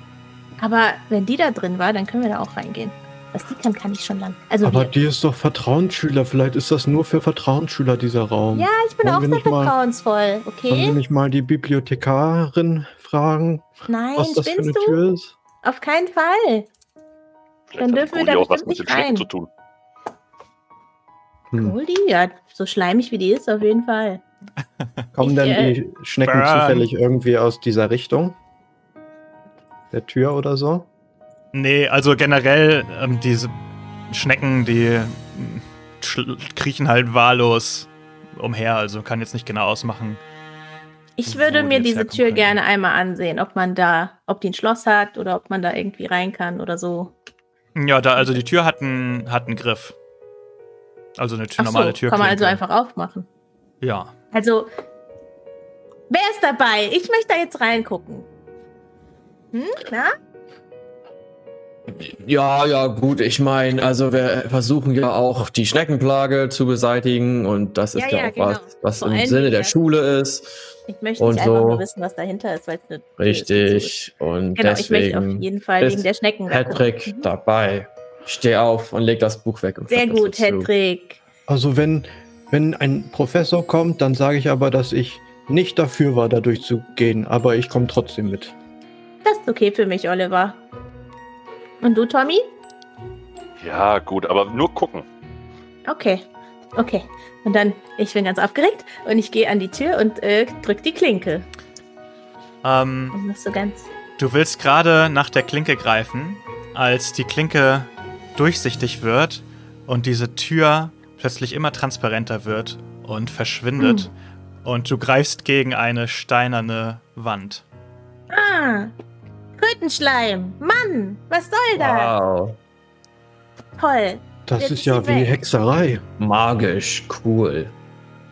Aber wenn die da drin war, dann können wir da auch reingehen. Was die kann, kann ich schon lang. Also Aber wir. die ist doch Vertrauensschüler. Vielleicht ist das nur für Vertrauensschüler, dieser Raum. Ja, ich bin Wollen auch sehr nicht mal- vertrauensvoll, Wollen wir okay? nicht mal die Bibliothekarin fragen, Nein, was das für eine du? Tür ist? Auf keinen Fall. Vielleicht Dann dürfen wir da auch was mit den nicht Schnecken rein. zu tun. Hm. Goldie? Ja, so schleimig wie die ist, auf jeden Fall. *laughs* Kommen Ich, denn äh, die Schnecken Burn. zufällig irgendwie aus dieser Richtung? Der Tür oder so? Nee, also generell ähm, diese Schnecken, die schl- kriechen halt wahllos umher, also kann jetzt nicht genau ausmachen. Ich würde mir diese Tür können. gerne einmal ansehen, ob man da, ob die ein Schloss hat oder ob man da irgendwie rein kann oder so. Ja, da, also die Tür hat einen, hat einen Griff. Also eine Tür, Ach normale so, Tür. kann man also einfach aufmachen. Ja. Also, wer ist dabei? Ich möchte da jetzt reingucken. Hm, na? Ja, ja, gut. Ich meine, also wir versuchen ja auch die Schneckenplage zu beseitigen und das ist Ja, ja, ja, auch genau. was, was Vor im Sinne der ja. Schule ist. Ich möchte Und nicht einfach so. nur wissen, was dahinter ist, weil es eine Tür ist. Richtig. Und Genau, ich möchte auf deswegen jeden Fall wegen der Schnecken Patrick. Mhm. dabei. Steh auf und leg das Buch weg. Und Sehr gut. Hedrick. Also wenn, wenn ein Professor kommt, dann sage ich aber, dass ich nicht dafür war, da durchzugehen, aber ich komme trotzdem mit. Das ist okay für mich, Oliver. Und du, Tommy? Ja, gut, aber nur gucken. Okay. Okay. Und dann, ich bin ganz aufgeregt und ich gehe an die Tür und äh, drück die Klinke. Ähm, Und noch so ganz. Du willst gerade nach der Klinke greifen, als die Klinke durchsichtig wird und diese Tür plötzlich immer transparenter wird und verschwindet. Und du greifst gegen eine steinerne Wand. Ah! Krötenschleim! Mann! Was soll das? Wow. Toll! Das Jetzt ist ja wie weg. Hexerei. Magisch, cool.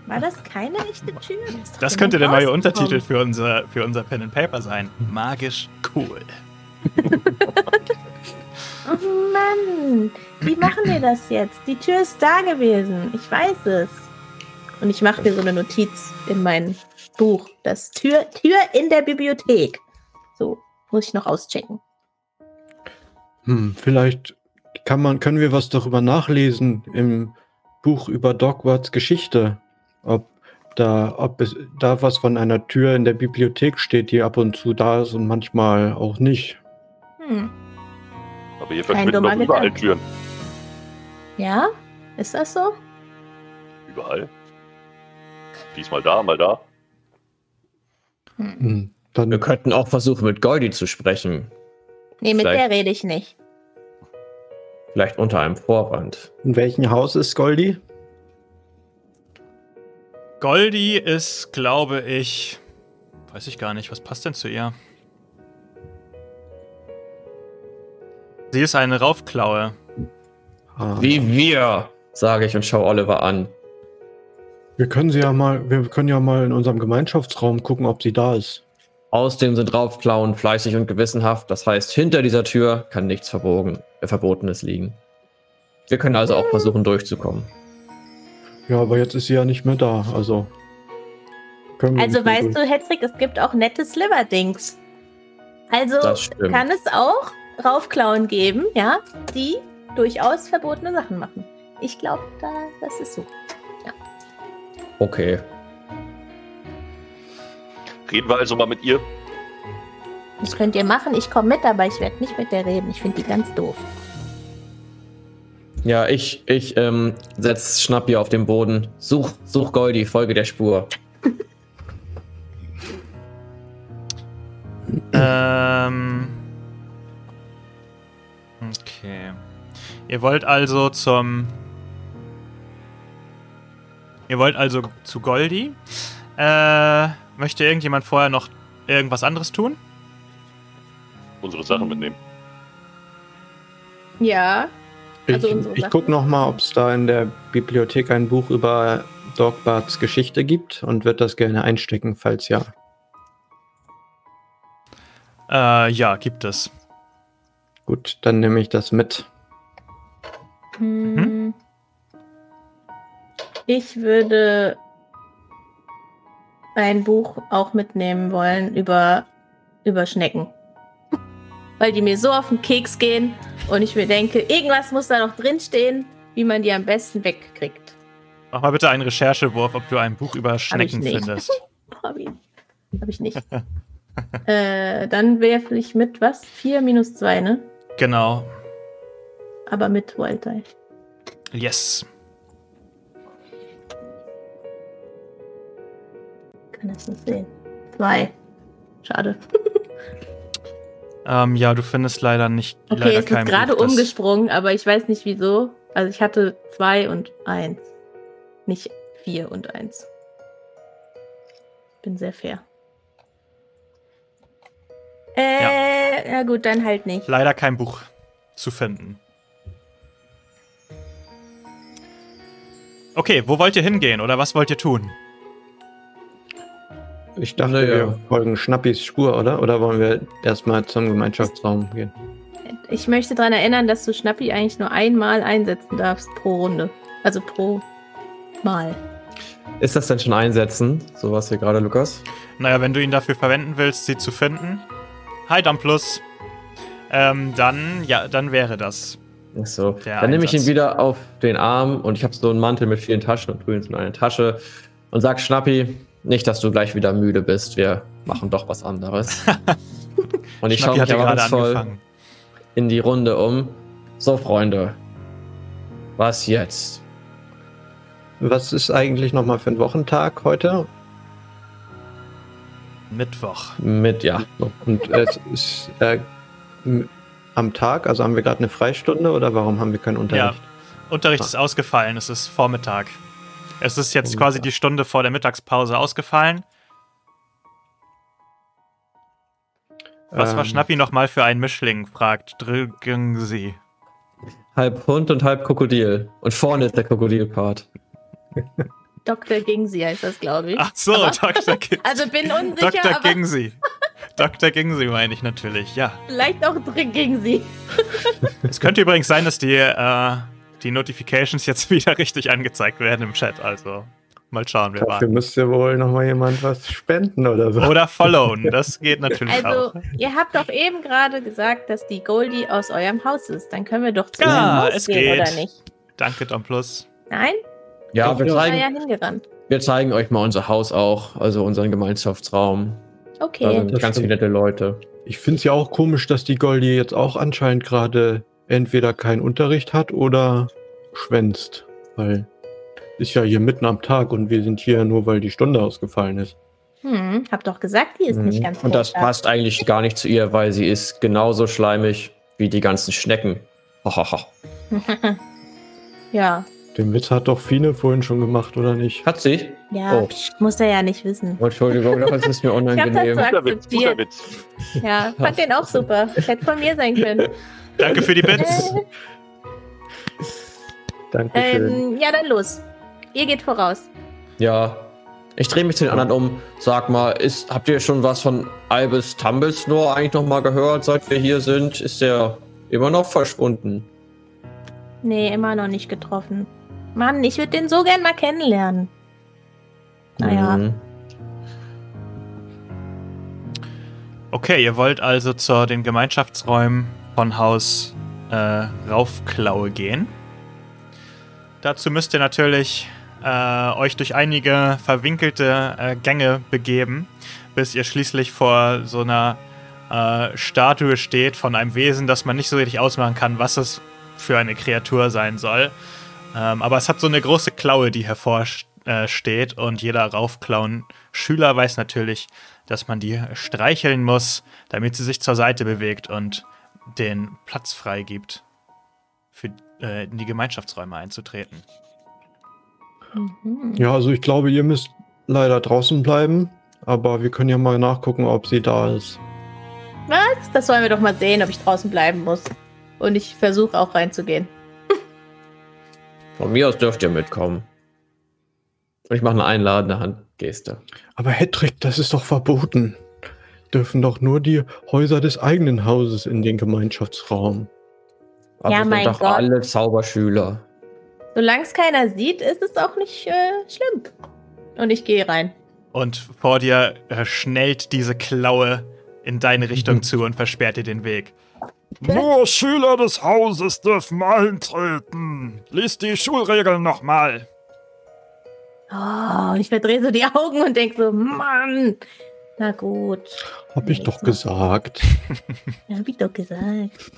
War das keine echte Tür? Ist doch Das könnte der neue. Untertitel für unser, für unser Pen and Paper sein. Magisch cool. *laughs* Oh Mann! Wie machen wir das jetzt? Die Tür ist da gewesen. Ich weiß es. Und ich mache mir so eine Notiz in mein Buch. Das Tür, Tür in der Bibliothek. So, muss ich noch auschecken. Hm, vielleicht kann man, können wir was darüber nachlesen im Buch über Dogwarts Geschichte. Ob da, ob es da was von einer Tür in der Bibliothek steht, die ab und zu da ist und manchmal auch nicht. Hm. Aber hier verschwinden doch überall Gedanke. Türen. Ja? Ist das so? Überall. Diesmal da, mal da. Hm, dann Wir könnten auch versuchen, mit Goldie zu sprechen. Nee, mit Vielleicht- der rede ich nicht. Vielleicht unter einem Vorwand. in welchem Haus ist Goldie? Goldie ist, glaube ich. Weiß ich gar nicht, was passt denn zu ihr? Sie ist eine Raufklaue. Ah, Wie wir, sage ich und schaue Oliver an. wir können sie ja mal, wir können ja mal in unserem Gemeinschaftsraum gucken, ob sie da ist. Außerdem sind Raufklauen fleißig und gewissenhaft. Das heißt, hinter dieser Tür kann nichts verbogen, Verbotenes liegen. Wir können also auch versuchen, durchzukommen. Ja, aber jetzt ist sie ja nicht mehr da, also. Können wir Also weißt durch. du, Hedrick, es gibt auch nette Sliverdings. Also kann es auch Raufklauen geben, ja, die durchaus verbotene Sachen machen. Ich glaube, da, das ist so. Okay. Reden wir also mal mit ihr. Das könnt ihr machen. Ich komme mit, aber ich werde nicht mit der reden. Ich finde die ganz doof. Ja, ich, ich ähm, setz Schnappi auf den Boden. Such, such Goldie, folge der Spur. *laughs* Ähm. Okay. Ihr wollt also zum. Ihr wollt also zu Goldie. Äh, möchte irgendjemand vorher noch irgendwas anderes tun? Unsere Sachen mitnehmen. Ja. Also ich ich gucke noch mal, ob es da in der Bibliothek ein Buch über Dogbarts Geschichte gibt und würde das gerne einstecken, falls ja. Äh, ja, gibt es. Gut, dann nehme ich das mit. Hm. Ich würde ein Buch auch mitnehmen wollen über, über Schnecken. Weil die mir so auf den Keks gehen und ich mir denke, irgendwas muss da noch drinstehen, wie man die am besten wegkriegt. Mach mal bitte einen Recherchewurf, ob du ein Buch über Schnecken nicht. findest. *laughs* Hab ich, hab ich nicht. *laughs* äh, dann werfe ich mit was? 4 minus 2, ne? Genau. Aber mit Wild Die. Yes. Kann das nicht sehen. 2. Schade. *laughs* Ähm, ja, du findest leider nicht. Okay, leider es ist gerade Buch, umgesprungen, aber ich weiß nicht wieso. Also ich hatte 2 und 1. Nicht 4 und 1. Bin sehr fair. Äh, ja. gut, dann halt nicht. Leider kein Buch zu finden. Okay, wo wollt ihr hingehen oder was wollt ihr tun? Ich dachte, Naja. wir folgen Schnappis Spur, oder? Oder wollen wir erstmal zum Gemeinschaftsraum gehen? Ich möchte daran erinnern, dass du Schnappi eigentlich nur einmal einsetzen darfst pro Runde. Also pro Mal. Ist das denn schon einsetzen? Sowas hier gerade, Lukas? Naja, wenn du ihn dafür verwenden willst, sie zu finden. Hi, Dumplus. Ähm, dann, ja, dann wäre das. Ach so. Der Dann nehme ich ihn Einsatz. wieder auf den Arm und ich habe so einen Mantel mit vielen Taschen und tue ihn in eine Tasche und sag Schnappi, nicht, dass du gleich wieder müde bist. Wir machen doch was anderes. *laughs* und ich schaue mich erwartungsvoll in die Runde um. So, Freunde. Was jetzt? Was ist eigentlich nochmal für ein Wochentag heute? Mittwoch. Mit, ja. Und *laughs* es ist äh, am Tag, also haben wir gerade eine Freistunde oder warum haben wir keinen Unterricht? Unterricht Ah. ist ausgefallen, es ist Vormittag. Es ist jetzt Vormittag. quasi die Stunde vor der Mittagspause ausgefallen. Was war Ähm, Schnappi nochmal für ein Mischling? fragt Drücken Sie. Halb Hund und halb Krokodil. Und vorne ist der Krokodil-Part. *laughs* Dr. Gingsi heißt das, glaube ich. Ach so, Aber- Dr. G *laughs* Also bin unsicher, Dr. aber Gingsi. Dr. Gingsi meine ich natürlich, ja. vielleicht auch Dr. Gingsi. Es könnte übrigens sein, dass die, äh, die Notifications jetzt *laughs* wieder richtig angezeigt werden im Chat. Also mal schauen, wir Dafür müsste wohl nochmal jemand was spenden oder so. Oder followen, das geht natürlich Also, auch. ihr habt doch eben gerade gesagt, dass die Goldie aus eurem Haus ist. Dann können wir doch zu Ja, eurem Haus es gehen, geht. oder nicht? Danke, Dom Plus. Nein? Ja, Doch, wir zeigen, ja hingerannt. wir zeigen euch mal unser Haus auch, also unseren Gemeinschaftsraum. Da Okay. sind das ganz stimmt. viele nette Leute. Ich finde es ja auch komisch, dass die Goldie jetzt auch anscheinend gerade entweder keinen Unterricht hat oder schwänzt. Weil ist ja hier mitten am Tag und wir sind hier nur, weil die Stunde ausgefallen ist. Hm, hab doch gesagt, die ist nicht Mhm. ganz Und das passt eigentlich gar nicht zu ihr, weil sie ist genauso schleimig wie die ganzen Schnecken. Hahaha. *laughs* ja, Den Witz hat doch Fine vorhin schon gemacht, oder nicht? Hat sie? ja. Oh. Muss er ja nicht wissen. Oh, Entschuldigung, das ist mir Ich hab unangenehm. das Guter Witz, guter akzeptiert. Witz. Ja, fand den auch super. Hätte von mir sein können. *laughs* Danke für die Bits. Dankeschön. ähm, ja, dann los. Ihr geht voraus. Ja. Ich drehe mich zu den anderen um. Sag mal, ist, habt ihr schon was von Albus Tumblesnore eigentlich noch mal gehört, seit wir hier sind? Ist der immer noch verschwunden? Nee, immer noch nicht getroffen. Mann, ich würde den so gern mal kennenlernen. Naja. Mhm. Okay, ihr wollt also zu den Gemeinschaftsräumen von Haus äh, Raufklaue gehen. Dazu müsst ihr natürlich äh, euch durch einige verwinkelte äh, Gänge begeben, bis ihr schließlich vor so einer äh, Statue steht von einem Wesen, das man nicht so richtig ausmachen kann, was es für eine Kreatur sein soll. Ähm, aber es hat so eine große Klaue, die hervorsteht äh, und jeder Raufklauen-Schüler weiß natürlich, dass man die streicheln muss, damit sie sich zur Seite bewegt und den Platz freigibt, für, äh, in die Gemeinschaftsräume einzutreten. Mhm. Ja, also ich glaube, ihr müsst leider draußen bleiben, aber wir können ja mal nachgucken, ob sie da ist. Was? Das wollen wir doch mal sehen, ob ich draußen bleiben muss. Und ich versuche auch reinzugehen. *laughs* Von mir aus dürft ihr mitkommen. Und ich mache eine einladende Handgeste. Aber Hedrick, das ist doch verboten. Dürfen doch nur die Häuser des eigenen Hauses in den Gemeinschaftsraum. Aber Ja, mein doch Gott. alle Zauberschüler. Solange es keiner sieht, ist es auch nicht äh, schlimm. Und ich gehe rein. Und vor dir äh, schnellt diese Klaue in deine Richtung zu und versperrt dir den Weg. Nur Schüler des Hauses dürfen eintreten. Lies die Schulregeln nochmal. Oh, und ich verdrehe so die Augen und denke so, Mann. Na gut. Hab ich doch gesagt. *laughs* Hab ich doch gesagt.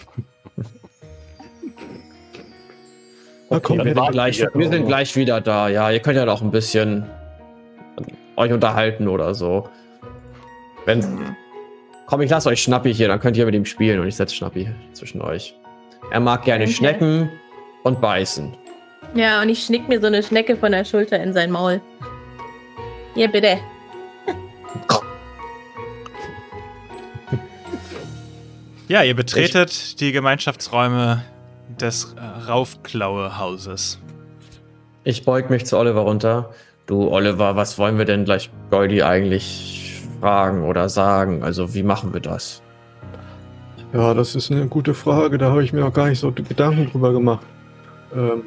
Na komm, wir, sind gleich, wir sind gleich wieder da. Ja, ihr könnt ja noch ein bisschen euch unterhalten oder so. Wenn, komm, ich lasse euch Schnappi hier, dann könnt ihr mit ihm spielen und ich setze Schnappi zwischen euch. Er mag gerne Okay. Schnecken und beißen. Ja, und ich schnick mir so eine Schnecke von der Schulter in sein Maul. Hier, bitte. Ja, ihr betretet die Gemeinschaftsräume des äh, Raufklaue-Hauses. Ich beug mich zu Oliver runter. Du, Oliver, was wollen wir denn gleich Goldie eigentlich fragen oder sagen? Also, wie machen wir das? Ja, das ist eine gute Frage. Da habe ich mir noch gar nicht so Gedanken drüber gemacht. Ähm,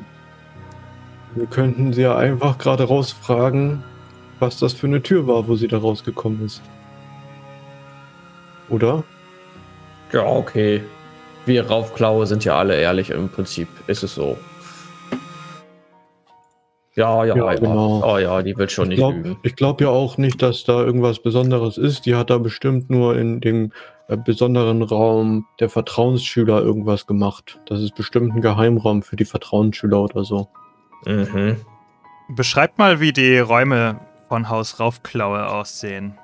wir könnten sie ja einfach gerade rausfragen, was das für eine Tür war, wo sie da rausgekommen ist. Oder? Ja, okay. Wir Raufklaue sind ja alle ehrlich, im Prinzip ist es so. Ja, ja, Ja, ja. genau. Oh ja, die wird schon Ich nicht glaube lügen. glaub ja auch nicht, dass da irgendwas Besonderes ist. Die hat da bestimmt nur in dem äh, besonderen Raum der Vertrauensschüler irgendwas gemacht. Das ist bestimmt ein Geheimraum für die Vertrauensschüler oder so. Mhm. Beschreibt mal, wie die Räume von Haus Raufklaue aussehen.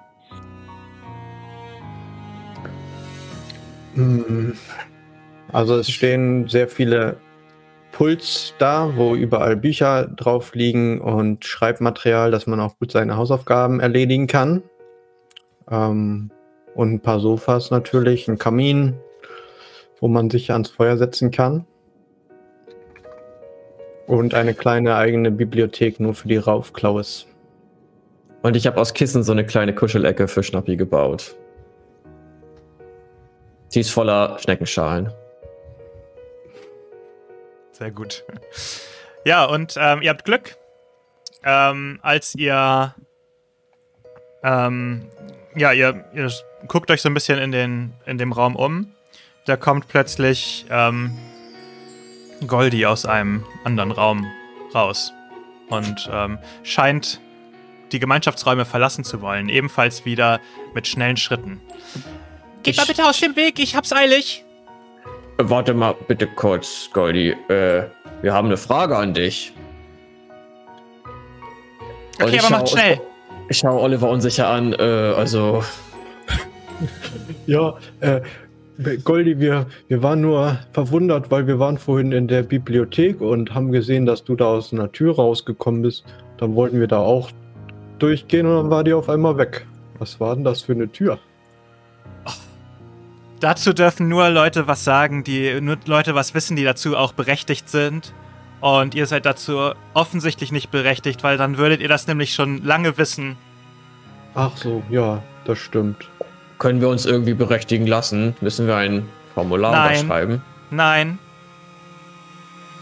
Also es stehen sehr viele Puls da, wo überall Bücher drauf liegen und Schreibmaterial, dass man auch gut seine Hausaufgaben erledigen kann. Ähm, und ein paar Sofas natürlich, ein Kamin, wo man sich ans Feuer setzen kann. Und eine kleine eigene Bibliothek nur für die Raufklaues. Und ich habe aus Kissen so eine kleine Kuschelecke für Schnappi gebaut. Sie ist voller Schneckenschalen. Sehr gut. Ja, und ähm, ihr habt Glück. Ähm, als ihr. Ähm, ja, ihr, ihr guckt euch so ein bisschen in, den, in dem Raum um. Da kommt plötzlich ähm, Goldie aus einem anderen Raum raus und ähm, scheint die Gemeinschaftsräume verlassen zu wollen, ebenfalls wieder mit schnellen Schritten. Geht Ich- mal bitte aus dem Weg, ich hab's eilig. Warte mal bitte kurz, Goldie. Äh, wir haben eine Frage an dich. Okay, aber schau- schnell. Ich schaue Oliver unsicher an. Äh, also, *laughs* Ja, äh, Goldi, wir, wir waren nur verwundert, weil wir waren vorhin in der Bibliothek und haben gesehen, dass du da aus einer Tür rausgekommen bist. Dann wollten wir da auch durchgehen und dann war die auf einmal weg. Was war denn das für eine Tür? Dazu dürfen nur Leute was sagen, die nur Leute was wissen, die dazu auch berechtigt sind. Und ihr seid dazu offensichtlich nicht berechtigt, weil dann würdet ihr das nämlich schon lange wissen. Ach so, ja, das stimmt. können wir uns irgendwie berechtigen lassen? Müssen wir ein Formular Nein. unterschreiben? Nein.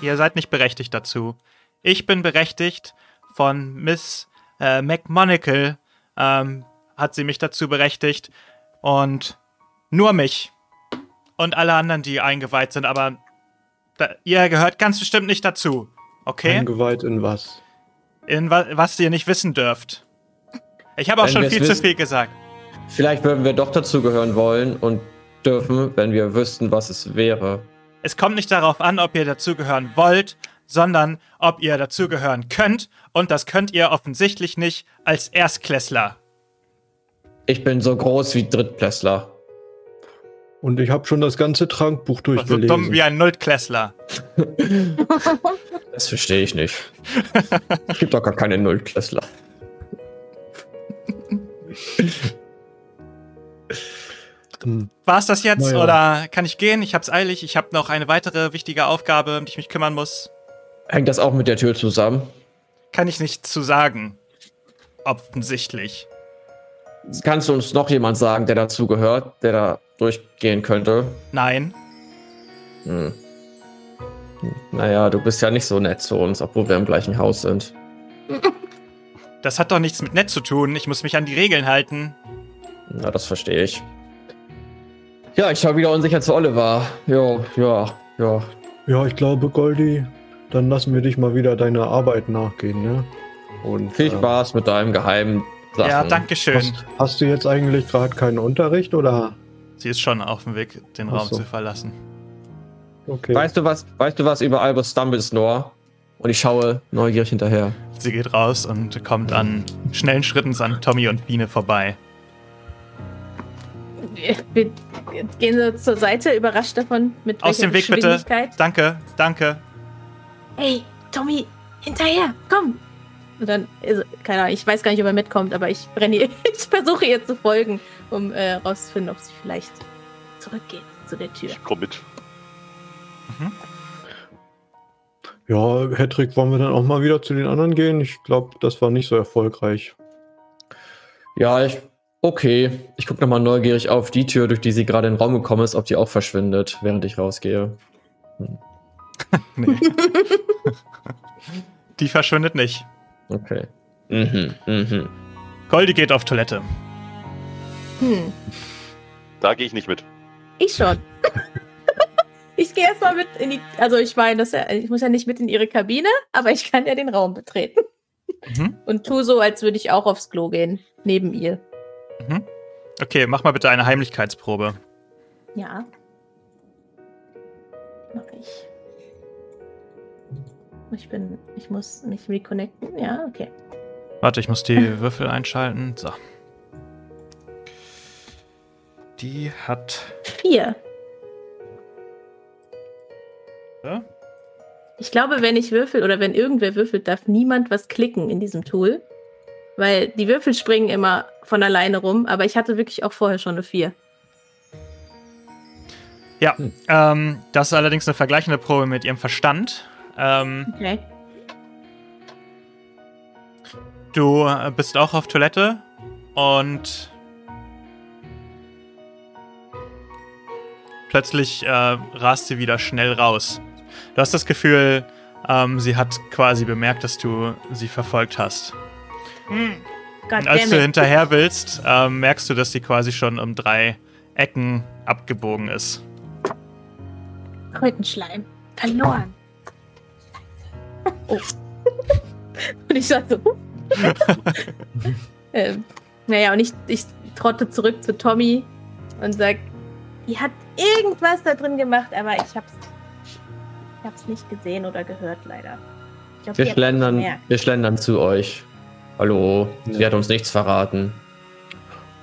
Ihr seid nicht berechtigt dazu. Ich bin berechtigt von Miss äh, McMonagle, ähm, hat sie mich dazu berechtigt. Und nur mich. Und alle anderen, die eingeweiht sind, aber da, ihr gehört ganz bestimmt nicht dazu. Okay? Eingeweiht in was? In wa was ihr nicht wissen dürft. Ich habe auch schon viel zu viel gesagt. Vielleicht würden wir doch dazugehören wollen und dürfen, wenn wir wüssten, was es wäre. Es kommt nicht darauf an, ob ihr dazugehören wollt, sondern ob ihr dazugehören könnt. Und das könnt ihr offensichtlich nicht als Erstklässler. Ich bin so groß wie Drittklässler. Und ich habe schon das ganze Trankbuch So durchgelesen. dumm wie ein Nulltklässler. *laughs* Das verstehe ich nicht. es gibt doch gar keine Nulltklässler. *laughs* War es das jetzt Naja. oder kann ich gehen? Ich hab's eilig. Ich habe noch eine weitere wichtige Aufgabe, um die ich mich kümmern muss. Hängt das auch mit der Tür zusammen? Kann ich nicht zu sagen. Offensichtlich. Kannst du uns noch jemand sagen, der dazugehört, der da durchgehen könnte? Nein. Hm. Naja, du bist ja nicht so nett zu uns, obwohl wir im gleichen Haus sind. Das hat doch nichts mit nett zu tun. Ich muss mich an die Regeln halten. Na, das verstehe ich. Ja, ich schaue wieder unsicher zu Oliver. Ja, ja, ja. Ja, ich glaube, Goldi, dann lassen wir dich mal wieder deiner Arbeit nachgehen, ne? Und, Viel äh, Spaß mit deinem geheimen Sachen. Ja, danke schön. Hast, hast du jetzt eigentlich gerade keinen Unterricht oder? Sie ist schon auf dem Weg, den Raum so. zu verlassen. Okay. Weißt du was, weißt du was über Albus Dumbledore? Und ich schaue neugierig hinterher. Sie geht raus und kommt an schnellen Schritten an Tommy und Biene vorbei. Wir gehen so zur Seite, überrascht davon, mit Aus dem Weg bitte. Danke, danke. Hey, Tommy, hinterher, komm! Und dann, also, keine Ahnung, ich weiß gar nicht, ob er mitkommt, aber ich brenne ihr, *laughs* ich versuche ihr zu folgen, um äh, rauszufinden, ob sie vielleicht zurückgeht zu der Tür. Ich komm mit. Ja, Hedrick, wollen wir dann auch mal wieder zu den anderen gehen? Ich glaube, das war nicht so erfolgreich. Ja, ich. Okay. Ich gucke nochmal neugierig auf die Tür, durch die sie gerade in den Raum gekommen ist, ob die auch verschwindet, während ich rausgehe. *laughs* Nee. *laughs* Die verschwindet nicht. Okay. Mhm, mhm. Goldie geht auf Toilette. Hm, Da gehe ich nicht mit. ich schon. *laughs* ich gehe erstmal mit in die, also ich meine, das ja, ich muss ja nicht mit in ihre Kabine, aber ich kann ja den Raum betreten. Mhm. Und tu so, als würde ich auch aufs Klo gehen, neben ihr. Mhm. Okay, mach mal bitte eine Heimlichkeitsprobe. Ja. Mach ich. Ich bin, ich muss mich reconnecten. Ja, okay. Warte, ich muss die *laughs* Würfel einschalten. So. Die hat. Vier. Ja? Ich glaube, wenn ich würfel oder wenn irgendwer würfelt, darf niemand was klicken in diesem Tool. Weil die Würfel springen immer von alleine rum, aber ich hatte wirklich auch vorher schon eine 4. Ja, ähm, das ist allerdings eine vergleichende Probe mit ihrem Verstand. Ähm, Okay. Du äh, bist auch auf Toilette und plötzlich äh, rast sie wieder schnell raus. Du hast das Gefühl, ähm, sie hat quasi bemerkt, dass du sie verfolgt hast. God Und als du hinterher willst, ähm, merkst du, dass sie quasi schon um drei Ecken abgebogen ist. Krötenschleim. Verloren. Oh. *laughs* und ich sagte, so, *laughs* ähm, naja, und ich, ich trotte zurück zu Tommy und sag, die hat irgendwas da drin gemacht, aber ich hab's, ich hab's nicht gesehen oder gehört, leider. Ich glaub, Wir schlendern, wir schlendern zu euch. Hallo, sie Ja. hat uns nichts verraten.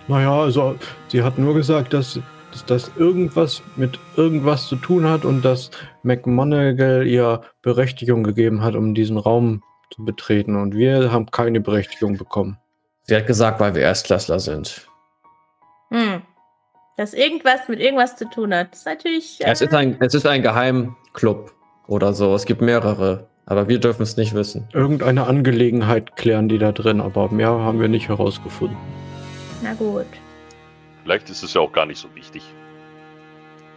Naja, also sie hat nur gesagt, dass, dass das irgendwas mit irgendwas zu tun hat und dass McMonagall ihr Berechtigung gegeben hat, um diesen Raum zu betreten. Und wir haben keine Berechtigung bekommen. Sie hat gesagt, weil wir Erstklässler sind. Hm. Dass irgendwas mit irgendwas zu tun hat. Das ist natürlich. äh, Es ist ein, es ist ein Geheimclub oder so. Es gibt mehrere, aber wir dürfen es nicht wissen. Irgendeine Angelegenheit klären die da drin, aber mehr haben wir nicht herausgefunden. Na gut, Vielleicht ist es ja auch gar nicht so wichtig.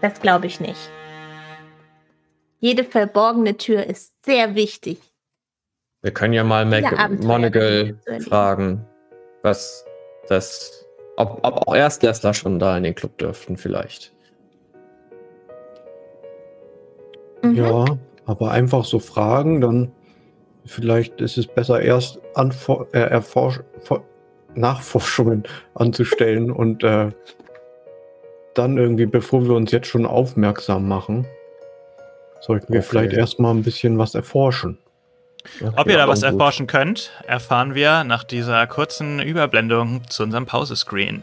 das glaube ich nicht. Jede verborgene Tür ist sehr wichtig. Wir können ja mal McMonagall fragen, was das, ob, ob auch Erstklässler schon da in den Club dürften, vielleicht. Mhm. Ja, aber einfach so fragen, dann vielleicht ist es besser, erst Anfor äh, Erforsch vor- Nachforschungen anzustellen und äh, dann irgendwie, bevor wir uns jetzt schon aufmerksam machen, sollten wir Okay. vielleicht erstmal ein bisschen was erforschen. Ob ihr da was gut. erforschen könnt, erfahren wir nach dieser kurzen Überblendung zu unserem Pause-Screen.